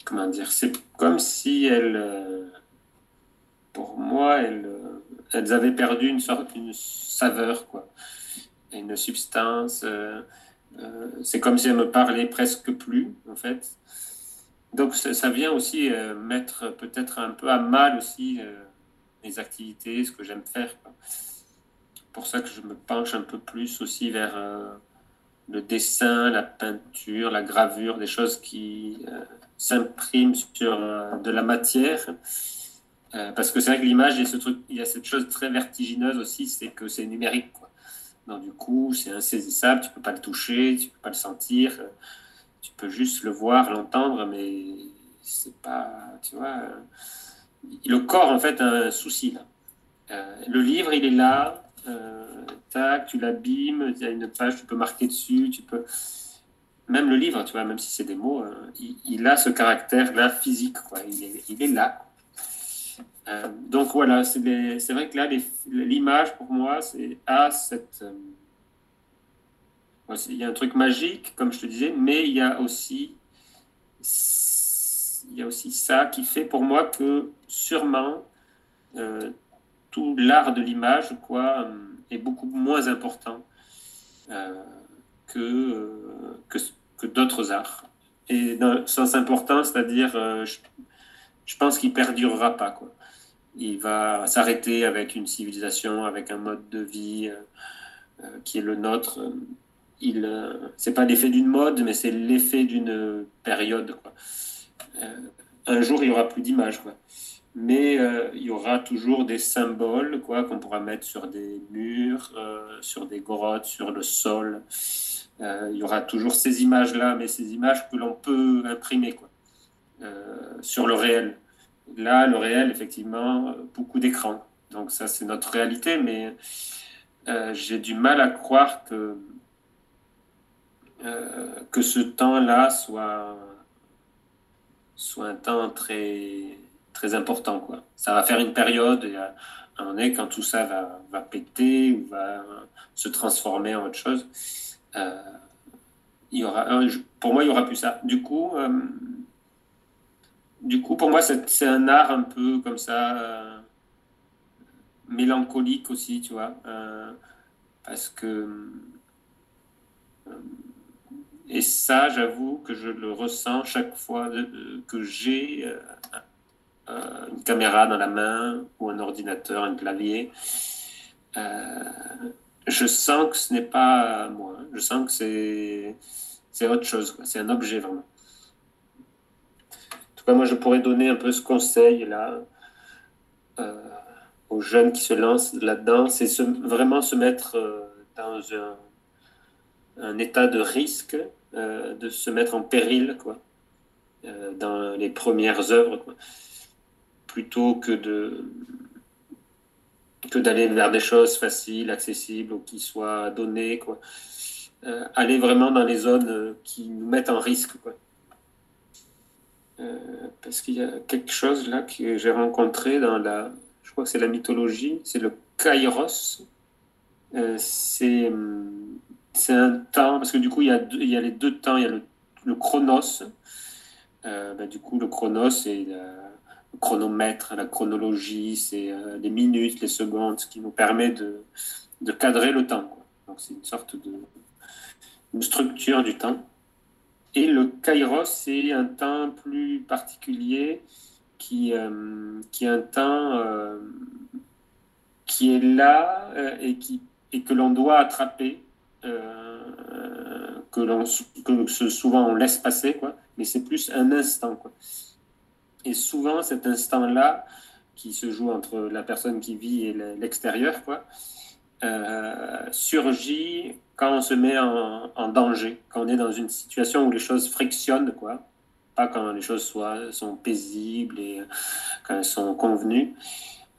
comment dire, c'est comme si elles, euh, pour moi, elles, elles avaient perdu une sorte, une saveur, quoi, une substance. c'est comme si elles me parlaient presque plus, en fait. Donc ça, vient aussi mettre peut-être un peu à mal aussi mes activités, ce que j'aime faire. pour ça que je me penche un peu plus aussi vers euh, le dessin, la peinture, la gravure, des choses qui euh, s'impriment sur euh, de la matière. parce que c'est vrai que l'image, il, y a cette chose très vertigineuse aussi, c'est que c'est numérique. Donc du coup, c'est insaisissable, tu peux pas le toucher, tu peux pas le sentir, tu peux juste le voir, l'entendre, mais c'est pas, tu vois le corps, en fait, a un souci. Là. Euh, le livre, il est là. Euh, tac, tu l'abîmes. Il y a une page, tu peux marquer dessus. Tu peux. Même le livre, tu vois, même si c'est des mots, euh, il, a ce caractère-là physique. Quoi. Il, est, il est là. donc voilà, c'est vrai que là, l'image, pour moi, c'est à cette. il y a un truc magique, comme je te disais, mais il y a aussi il y a aussi ça qui fait pour moi que sûrement euh, tout l'art de l'image quoi, euh, est beaucoup moins important euh, que, que, d'autres arts. Et dans le sens important, c'est-à-dire, je, pense qu'il perdurera pas. Quoi. Il va s'arrêter avec une civilisation, avec un mode de vie qui est le nôtre. Il, c'est pas l'effet d'une mode, mais c'est l'effet d'une période. Un jour, il n'y aura plus d'images mais euh, il y aura toujours des symboles quoi qu'on pourra mettre sur des murs, euh, sur des grottes, sur le sol. Euh, il y aura toujours ces images là, mais ces images que l'on peut imprimer quoi, sur le réel. Là, le réel, effectivement, beaucoup d'écrans. Donc ça, c'est notre réalité, mais j'ai du mal à croire que que ce temps-là soit soit un temps très très important. Quoi. Ça va faire une période, et à un moment donné, quand tout ça va, va péter ou va se transformer en autre chose, euh, il y aura, pour moi, il n'y aura plus ça. Du coup, euh, du coup pour moi, c'est un art un peu comme ça, euh, mélancolique aussi, tu vois, parce que. et ça, j'avoue que je le ressens chaque fois que j'ai une caméra dans la main ou un ordinateur, un clavier, euh, je sens que ce n'est pas moi. Je sens que c'est, autre chose. C'est un objet vraiment. En tout cas, moi, je pourrais donner un peu ce conseil là euh, aux jeunes qui se lancent là-dedans, c'est vraiment se mettre dans un, état de risque, de se mettre en péril, quoi, dans les premières œuvres. Plutôt que de que d'aller vers des choses faciles, accessibles ou qui soient données. Quoi. Euh, aller vraiment dans les zones euh, qui nous mettent en risque. Quoi. Euh, parce qu'il y a quelque chose là que j'ai rencontré dans la, je crois que c'est la mythologie, c'est le kairos. c'est, c'est un temps, parce que du coup il y a, il y a les deux temps, il y a le, chronos. Ben, du coup le chronos c'est chronomètre, la chronologie, c'est euh, les minutes, les secondes, ce qui nous permet de, cadrer le temps. Donc c'est une sorte de structure du temps. Et le kairos, c'est un temps plus particulier qui, qui est un temps qui est là et, qui, et que l'on doit attraper, que, que souvent on laisse passer, quoi, mais c'est plus un instant. Quoi. Et souvent, cet instant-là, qui se joue entre la personne qui vit et l'extérieur, quoi, euh, surgit quand on se met en, danger, quand on est dans une situation où les choses frictionnent, quoi. Pas quand les choses soient, sont paisibles et quand elles sont convenues.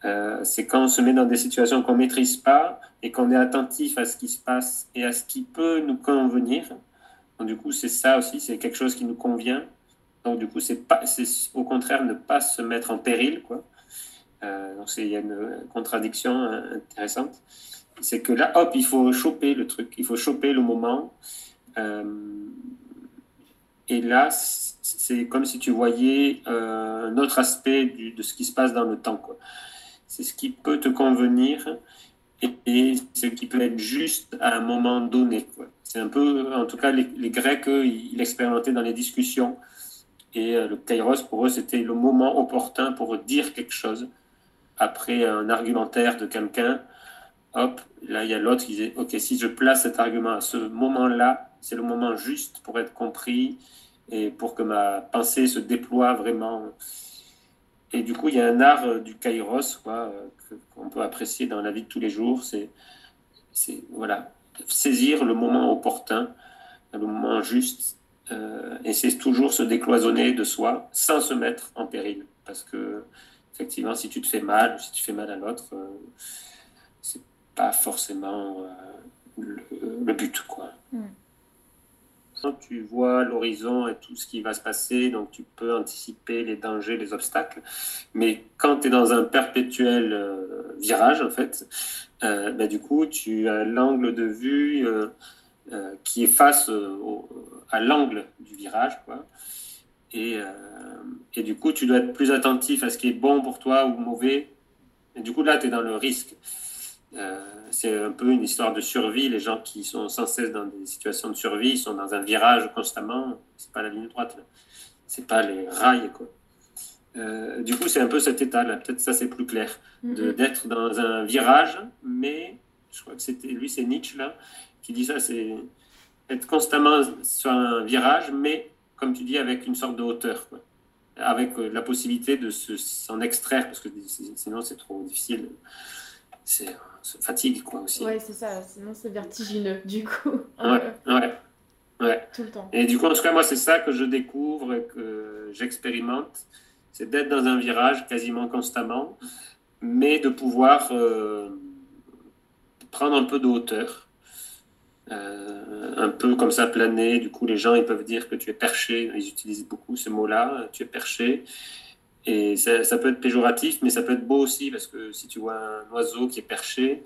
Euh, c'est quand on se met dans des situations qu'on maîtrise pas et qu'on est attentif à ce qui se passe et à ce qui peut nous convenir. Du coup, c'est ça aussi, c'est quelque chose qui nous convient. Donc, du coup, c'est au contraire ne pas se mettre en péril, quoi. Euh, donc, il y a une contradiction intéressante c'est que là, hop, il faut choper le truc, il faut choper le moment. Euh, et là, c'est comme si tu voyais euh, un autre aspect de ce qui se passe dans le temps. C'est ce qui peut te convenir et, ce qui peut être juste à un moment donné. C'est un peu, en tout cas, les, Grecs, ils, l'expérimentaient dans les discussions. Et euh, le kairos, pour eux, c'était le moment opportun pour dire quelque chose après un argumentaire de quelqu'un hop, là il y a l'autre qui dit, ok, si je place cet argument à ce moment-là, c'est le moment juste pour être compris et pour que ma pensée se déploie vraiment. Et du coup, il y a un art euh, du kairos euh, qu'on peut apprécier dans la vie de tous les jours. C'est, c'est voilà, saisir le moment opportun, le moment juste, euh, et c'est toujours se décloisonner de soi sans se mettre en péril. Parce que, effectivement, si tu te fais mal, si tu fais mal à l'autre, c'est pas forcément euh, le, but. Quoi. Hmm. Tu vois l'horizon et tout ce qui va se passer, donc tu peux anticiper les dangers, les obstacles. Mais quand tu es dans un perpétuel euh, virage, en fait, euh, ben, du coup, tu as l'angle de vue qui est face à l'angle du virage. Quoi. Et, et, du coup, tu dois être plus attentif à ce qui est bon pour toi ou mauvais. Et du coup, là, tu es dans le risque. Euh, c'est un peu une histoire de survie. Les gens qui sont sans cesse dans des situations de survie, ils sont dans un virage constamment. C'est pas la ligne droite, c'est pas les rails, quoi. Euh, du coup, c'est un peu cet état-là. Peut-être ça, c'est plus clair. Mm-hmm. D'être dans un virage, mais je crois que c'était lui, c'est Nietzsche, là, qui dit ça c'est être constamment sur un virage, mais comme tu dis, avec une sorte de hauteur, quoi. avec euh, la possibilité de s'en extraire, parce que sinon, c'est trop difficile. C'est fatigue, quoi, aussi. Ouais, c'est ça. Sinon, c'est vertigineux, du coup. Ouais, ouais. Ouais. Tout le temps. Et du coup, en tout cas, moi, c'est ça que je découvre et que j'expérimente. C'est d'être dans un virage quasiment constamment, mais de pouvoir euh, prendre un peu de hauteur. Euh, un peu comme ça planer. Du coup, les gens, ils peuvent dire que tu es perché. Ils utilisent beaucoup ce mot-là, tu es perché. Et ça, peut être péjoratif, mais ça peut être beau aussi, parce que si tu vois un oiseau qui est perché,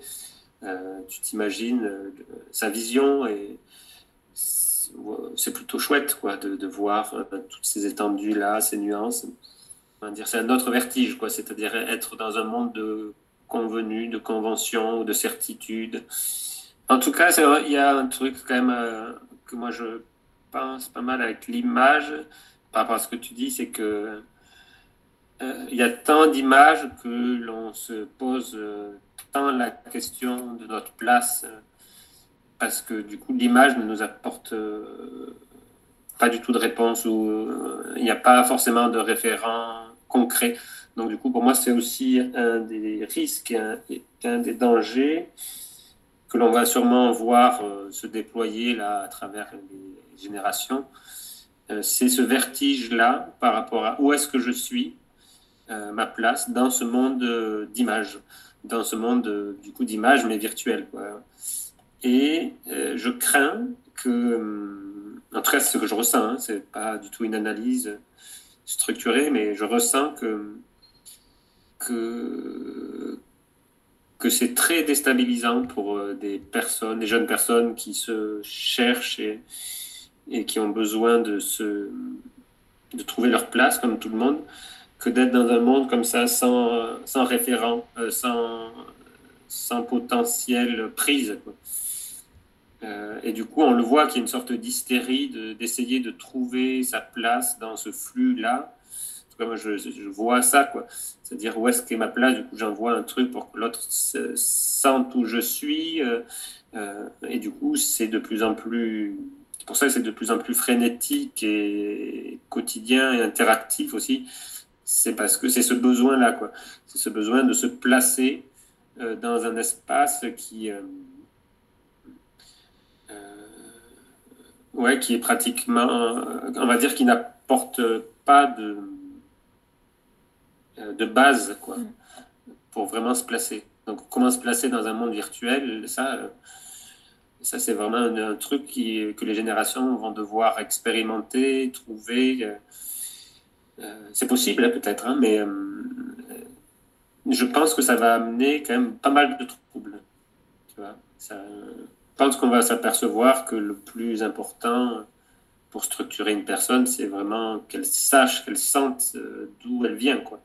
euh, tu t'imagines euh, sa vision et c'est plutôt chouette quoi, de, voir toutes ces étendues-là, ces nuances. C'est un autre vertige, c'est-à-dire être dans un monde de convenu, de convention, de certitude. En tout cas, il y a un truc quand même que moi je pense pas mal avec l'image, par rapport à ce que tu dis, c'est que euh, il y a tant d'images que l'on se pose euh, tant la question de notre place, euh, parce que du coup l'image ne nous apporte pas du tout de réponse ou il n'y a pas forcément de référent concret. Donc du coup pour moi c'est aussi un des risques et un, des dangers que l'on va sûrement voir se déployer là à travers les générations. c'est ce vertige là par rapport à où est-ce que je suis euh, ma place dans ce monde euh, d'images, dans ce monde euh, du coup d'images mais virtuelles. Quoi. Et je crains que, en tout cas c'est ce que je ressens, hein, c'est pas du tout une analyse structurée, mais je ressens que, que c'est très déstabilisant pour des personnes, des jeunes personnes qui se cherchent et, et qui ont besoin de, se, de trouver leur place comme tout le monde, que d'être dans un monde comme ça sans, sans référent, euh, sans, sans potentiel prise. Euh, et du coup, on le voit qu'il y a une sorte d'hystérie d'essayer de, trouver sa place dans ce flux-là. Moi, je, vois ça, quoi. C'est-à-dire où est-ce qu'est ma place? Du coup, j'envoie un truc pour que l'autre sente où je suis. Euh, euh, et du coup, c'est de plus en plus. Pour ça, c'est de plus en plus frénétique et quotidien et interactif aussi. C'est parce que c'est ce besoin-là, quoi. C'est ce besoin de se placer dans un espace qui ouais, qui est pratiquement, on va dire, qui n'apporte pas de, de base, quoi, mm. pour vraiment se placer. Donc, comment se placer dans un monde virtuel, ça, ça c'est vraiment un, truc qui, que les générations vont devoir expérimenter, trouver. Euh, euh, c'est possible, hein, peut-être, hein, mais euh, je pense que ça va amener quand même pas mal de troubles. Tu vois, ça, je pense qu'on va s'apercevoir que le plus important pour structurer une personne, c'est vraiment qu'elle sache, qu'elle sente euh, d'où elle vient. Quoi.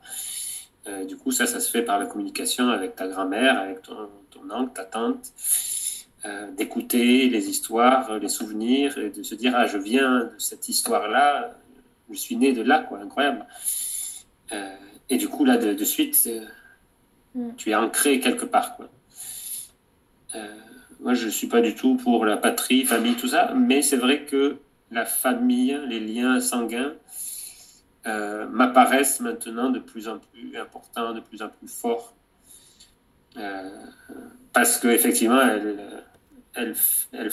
Euh, du coup, ça, ça se fait par la communication avec ta grand-mère, avec ton, oncle, ta tante, euh, d'écouter les histoires, les souvenirs, et de se dire, ah, je viens de cette histoire-là, je suis né de là, quoi, incroyable. et du coup, là, de, de suite, mm. tu es ancré quelque part. Quoi. Moi, je ne suis pas du tout pour la patrie, famille, tout ça, mais c'est vrai que la famille, les liens sanguins euh, m'apparaissent maintenant de plus en plus importants, de plus en plus forts. Euh, parce qu'effectivement, elles, elles, elles,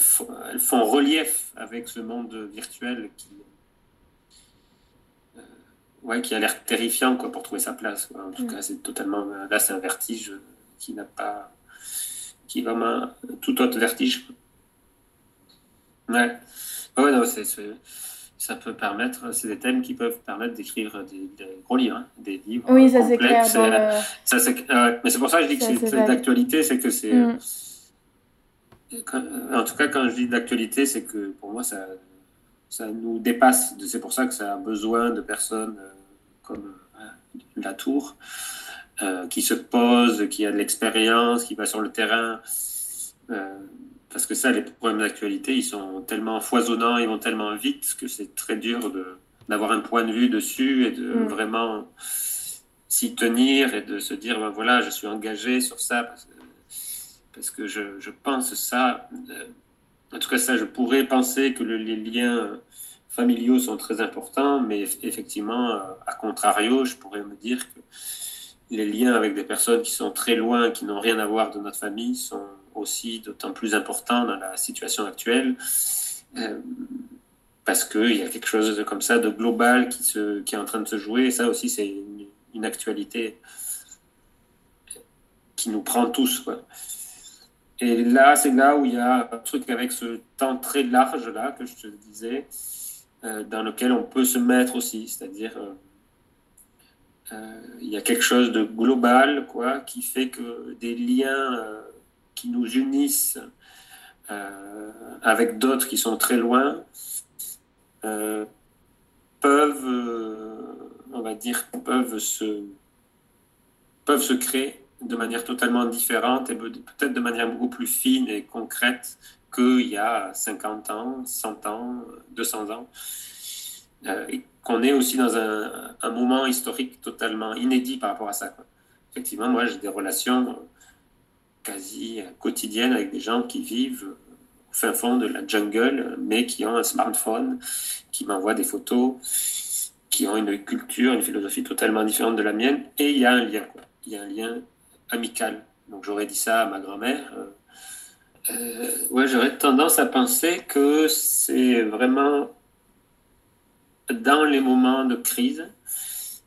elles, font relief avec ce monde virtuel qui, euh, ouais, qui a l'air terrifiant quoi, pour trouver sa place. En tout mm. cas, c'est totalement. Là, c'est un vertige qui n'a pas qui va vraiment tout autre vertige. Ouais. Ouais, non, c'est, ça peut permettre, c'est des thèmes qui peuvent permettre d'écrire des, gros livres, hein, des livres. Oui, ça c'est clair. Ça, mais c'est pour ça que je dis que c'est, d'actualité, c'est que c'est. Mm. en tout cas, quand je dis d'actualité, c'est que pour moi, ça, ça nous dépasse. C'est pour ça que ça a besoin de personnes euh, comme euh, la Tour euh, qui se pose, qui a de l'expérience, qui va sur le terrain. Euh, parce que ça, les problèmes d'actualité, ils sont tellement foisonnants, ils vont tellement vite que c'est très dur d'avoir un point de vue dessus et de mm. vraiment s'y tenir et de se dire, ben voilà, je suis engagé sur ça parce que, parce que je, je, pense ça. Euh, en tout cas, ça, je pourrais penser que les liens familiaux sont très importants, mais effectivement, à contrario, je pourrais me dire que les liens avec des personnes qui sont très loin, qui n'ont rien à voir de notre famille, sont aussi d'autant plus importants dans la situation actuelle. Euh, parce qu'il y a quelque chose comme ça de global qui, se, qui est en train de se jouer. Et ça aussi, c'est une, actualité qui nous prend tous. Et là, c'est là où il y a un truc avec ce temps très large, là, que je te disais, euh, dans lequel on peut se mettre aussi. C'est-à-dire. Euh, euh, il y a quelque chose de global, quoi, qui fait que des liens qui nous unissent euh, avec d'autres qui sont très loin peuvent, on va dire, peuvent se, peuvent se créer de manière totalement différente et peut-être de manière beaucoup plus fine et concrète qu'il y a 50 ans, 100 ans, 200 ans qu'on est aussi dans un, moment historique totalement inédit par rapport à ça. Effectivement, moi, j'ai des relations quasi quotidiennes avec des gens qui vivent au fin fond de la jungle, mais qui ont un smartphone, qui m'envoient des photos, qui ont une culture, une philosophie totalement différente de la mienne, et il y a un lien. Il y a un lien amical. Donc j'aurais dit ça à ma grand-mère. Euh, ouais, j'aurais tendance à penser que c'est vraiment dans les moments de crise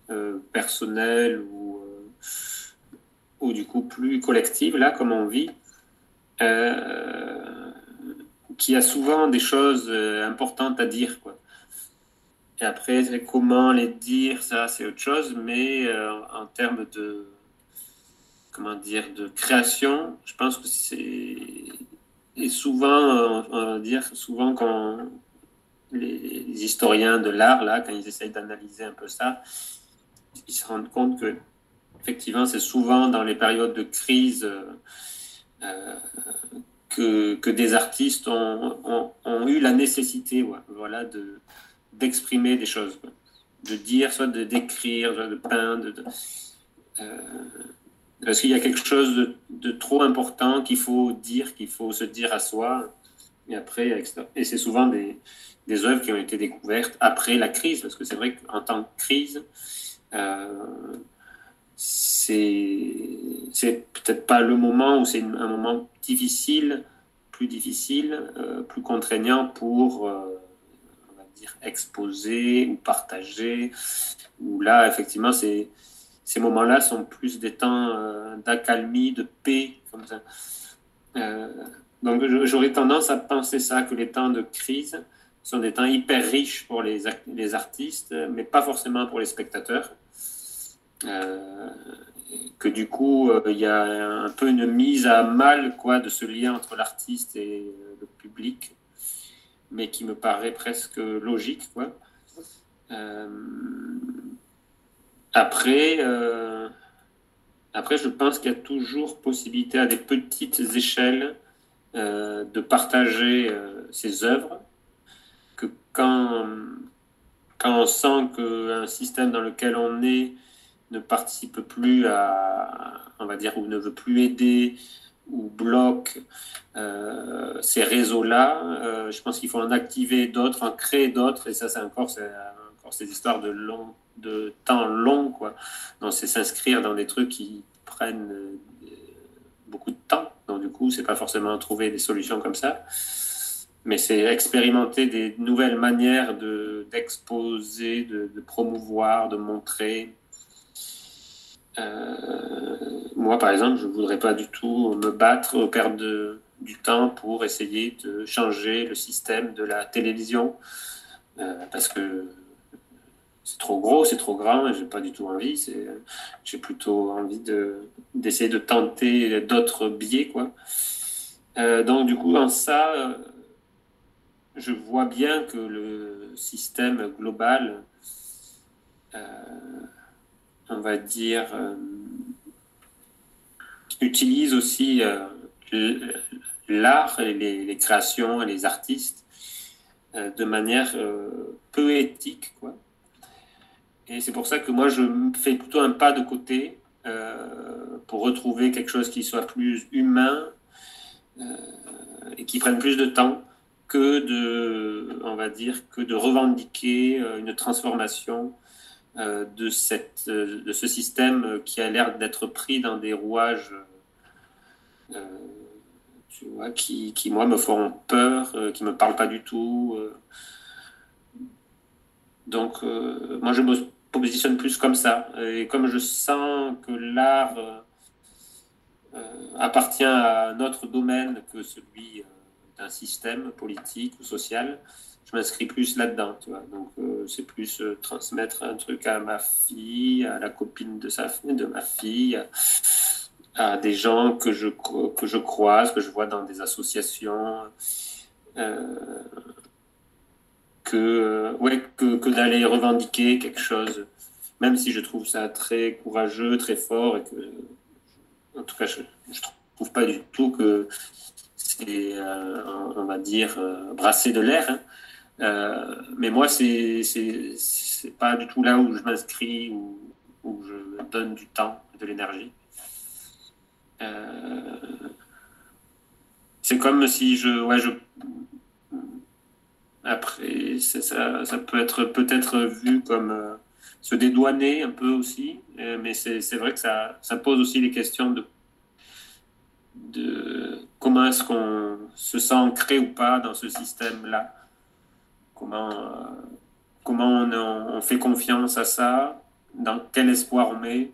euh, personnelle ou, ou du coup plus collective, là, comme on vit, euh, qui a souvent des choses euh, importantes à dire. Quoi. Et après, comment les dire, ça, c'est autre chose, mais en termes de, comment dire, de création, je pense que c'est. Et souvent, on va dire, souvent quand, les, historiens de l'art, là, quand ils essayent d'analyser un peu ça, ils se rendent compte que, effectivement, c'est souvent dans les périodes de crise euh, que, que, des artistes ont, ont, eu la nécessité voilà, de, d'exprimer des choses. de dire, soit de d'écrire, de peindre. De, euh, parce qu'il y a quelque chose de, trop important qu'il faut dire, qu'il faut se dire à soi. Et après, et c'est souvent des, des œuvres qui ont été découvertes après la crise, parce que c'est vrai qu'en temps de crise, euh, c'est peut-être pas le moment où c'est un moment difficile, plus difficile, euh, plus contraignant pour, euh, dire, exposer ou partager. Où là, effectivement, ces moments-là sont plus des temps euh, d'accalmie, de paix, comme ça. donc j'aurais tendance à penser ça, que les temps de crise sont des temps hyper riches pour les artistes, mais pas forcément pour les spectateurs. Euh, que du coup, euh, il y a un peu une mise à mal quoi, de ce lien entre l'artiste et euh, le public, mais qui me paraît presque logique. Quoi. après, après, je pense qu'il y a toujours possibilité à des petites échelles de partager ses œuvres, que quand, quand on sent qu'un système dans lequel on est ne participe plus à, on va dire, ou ne veut plus aider ou bloque euh, ces réseaux-là, euh, je pense qu'il faut en activer d'autres, en créer d'autres, et ça, c'est encore, encore ces histoires de, long, de temps long, quoi. Donc, c'est s'inscrire dans des trucs qui prennent euh, beaucoup de temps. Donc, du coup, c'est pas forcément trouver des solutions comme ça, mais c'est expérimenter des nouvelles manières d'exposer, de, de promouvoir, de montrer, moi, par exemple, je ne voudrais pas du tout me battre, perdre du temps pour essayer de changer le système de la télévision, euh, parce que c'est trop gros, c'est trop grand, et j'ai pas du tout envie. J'ai plutôt envie d'essayer de, tenter d'autres biais, quoi. Euh, donc, du coup, en ça, je vois bien que le système global on va dire, euh, utilise aussi euh, l'art et les, créations et les artistes euh, de manière peu éthique. Quoi. Et c'est pour ça que moi, je fais plutôt un pas de côté pour retrouver quelque chose qui soit plus humain et qui prenne plus de temps que de, on va dire, que de revendiquer une transformation de, cette, euh, de ce système qui a l'air d'être pris dans des rouages euh, tu vois, qui, qui, moi, me font peur, qui ne me parlent pas du tout. Donc, moi, je me positionne plus comme ça. Et comme je sens que l'art appartient à un autre domaine que celui d'un système politique ou social, je m'inscris plus là-dedans, tu vois. Donc, euh, c'est plus euh, transmettre un truc à ma fille, à la copine de, sa, de ma fille, à, des gens que je, que je croise, que je vois dans des associations. Euh, que, ouais, que, que d'aller revendiquer quelque chose, même si je trouve ça très courageux, très fort, en tout cas, je ne trouve pas du tout que c'est, on va dire, brasser de l'air. Hein. Euh, mais moi, c'est pas du tout là où je m'inscris ou où je donne du temps, de l'énergie. Euh, c'est comme si je, ouais, je après, ça, ça, peut être peut-être vu comme euh, se dédouaner un peu aussi, mais c'est vrai que ça, ça, pose aussi les questions de, de comment est-ce qu'on se sent ancré ou pas dans ce système-là comment, comment on, fait confiance à ça, dans quel espoir on met,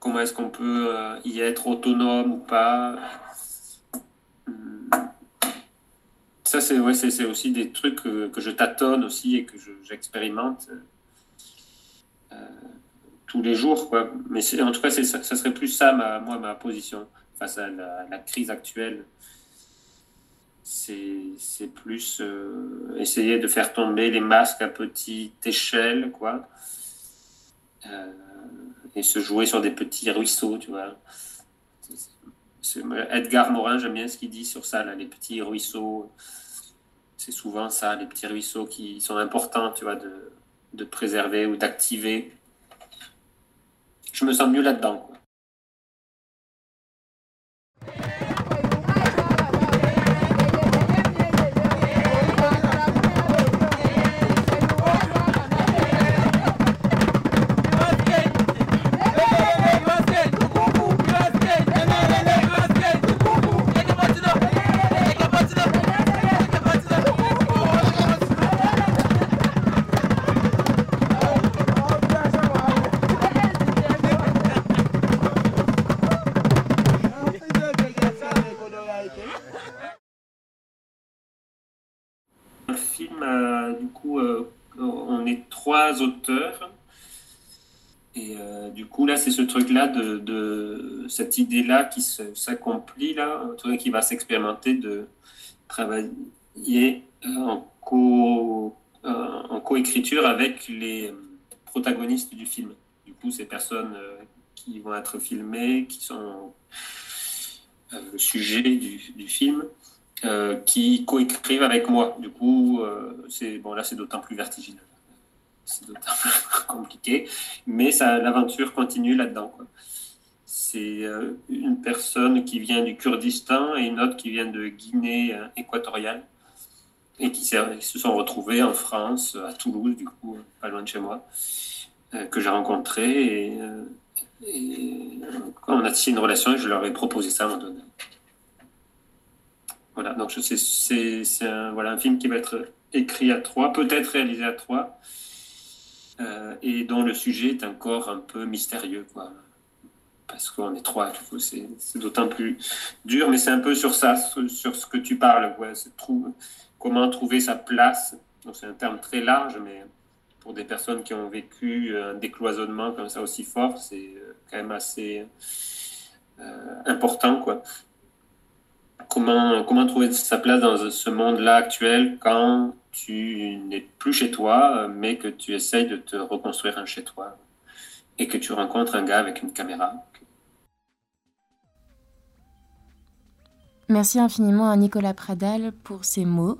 comment est-ce qu'on peut euh, y être autonome ou pas? Hmm. Ça, c'est ouais, aussi des trucs que, je tâtonne aussi et que j'expérimente euh, tous les jours. Quoi. Mais en tout cas, ça, ça serait plus ça, ma, moi, ma position face à la crise actuelle c'est plus euh, essayer de faire tomber les masques à petite échelle, quoi. Euh, et se jouer sur des petits ruisseaux, tu vois. Edgar Morin, j'aime bien ce qu'il dit sur ça, là, les petits ruisseaux. C'est souvent ça, les petits ruisseaux qui sont importants, tu vois, de, de préserver ou d'activer. Je me sens mieux là-dedans. Et euh, du coup, là, c'est ce truc-là, de, cette idée-là qui s'accomplit, là, qui va s'expérimenter de travailler euh, en, co, euh, en coécriture avec les protagonistes du film. Du coup, ces personnes qui vont être filmées, qui sont le sujet du, du film, qui coécrivent avec moi. Du coup, c'est bon, là, c'est d'autant plus vertigineux c'est d'autant plus compliqué, mais l'aventure continue là-dedans. C'est euh, une personne qui vient du Kurdistan et une autre qui vient de Guinée euh, équatoriale et qui, se sont retrouvés en France, à Toulouse, du coup, pas loin de chez moi, euh, que j'ai rencontré. Et, on a tissé une relation, je leur ai proposé ça à un moment donné. Voilà, donc c'est, c'est, un, voilà, un film qui va être écrit à trois, peut-être réalisé à trois. Euh, et dont le sujet est encore un peu mystérieux, quoi. Parce qu'on est trois, c'est, c'est d'autant plus dur, mais c'est un peu sur ça, sur, ce que tu parles, quoi. Comment trouver sa place. C'est un terme très large, mais pour des personnes qui ont vécu un décloisonnement comme ça aussi fort, c'est euh, quand même assez euh, important, quoi. Comment, comment trouver sa place dans ce monde-là actuel quand tu n'es plus chez toi, mais que tu essayes de te reconstruire un chez toi et que tu rencontres un gars avec une caméra. Merci infiniment à Nicolas Pradal pour ses mots.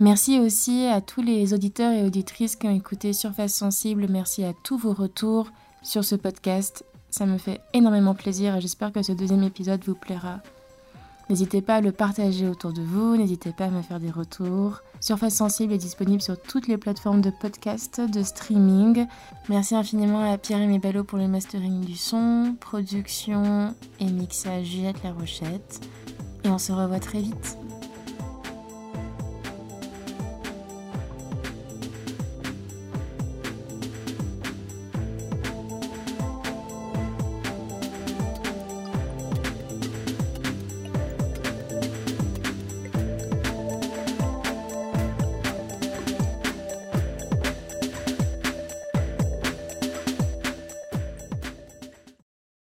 Merci aussi à tous les auditeurs et auditrices qui ont écouté Surface Sensible. Merci à tous vos retours sur ce podcast. Ça me fait énormément plaisir et j'espère que ce deuxième épisode vous plaira. N'hésitez pas à le partager autour de vous, n'hésitez pas à me faire des retours. Surface Sensible est disponible sur toutes les plateformes de podcast, de streaming. Merci infiniment à Pierre et Bello pour le mastering du son, production et mixage Juliette La Rochette. Et on se revoit très vite.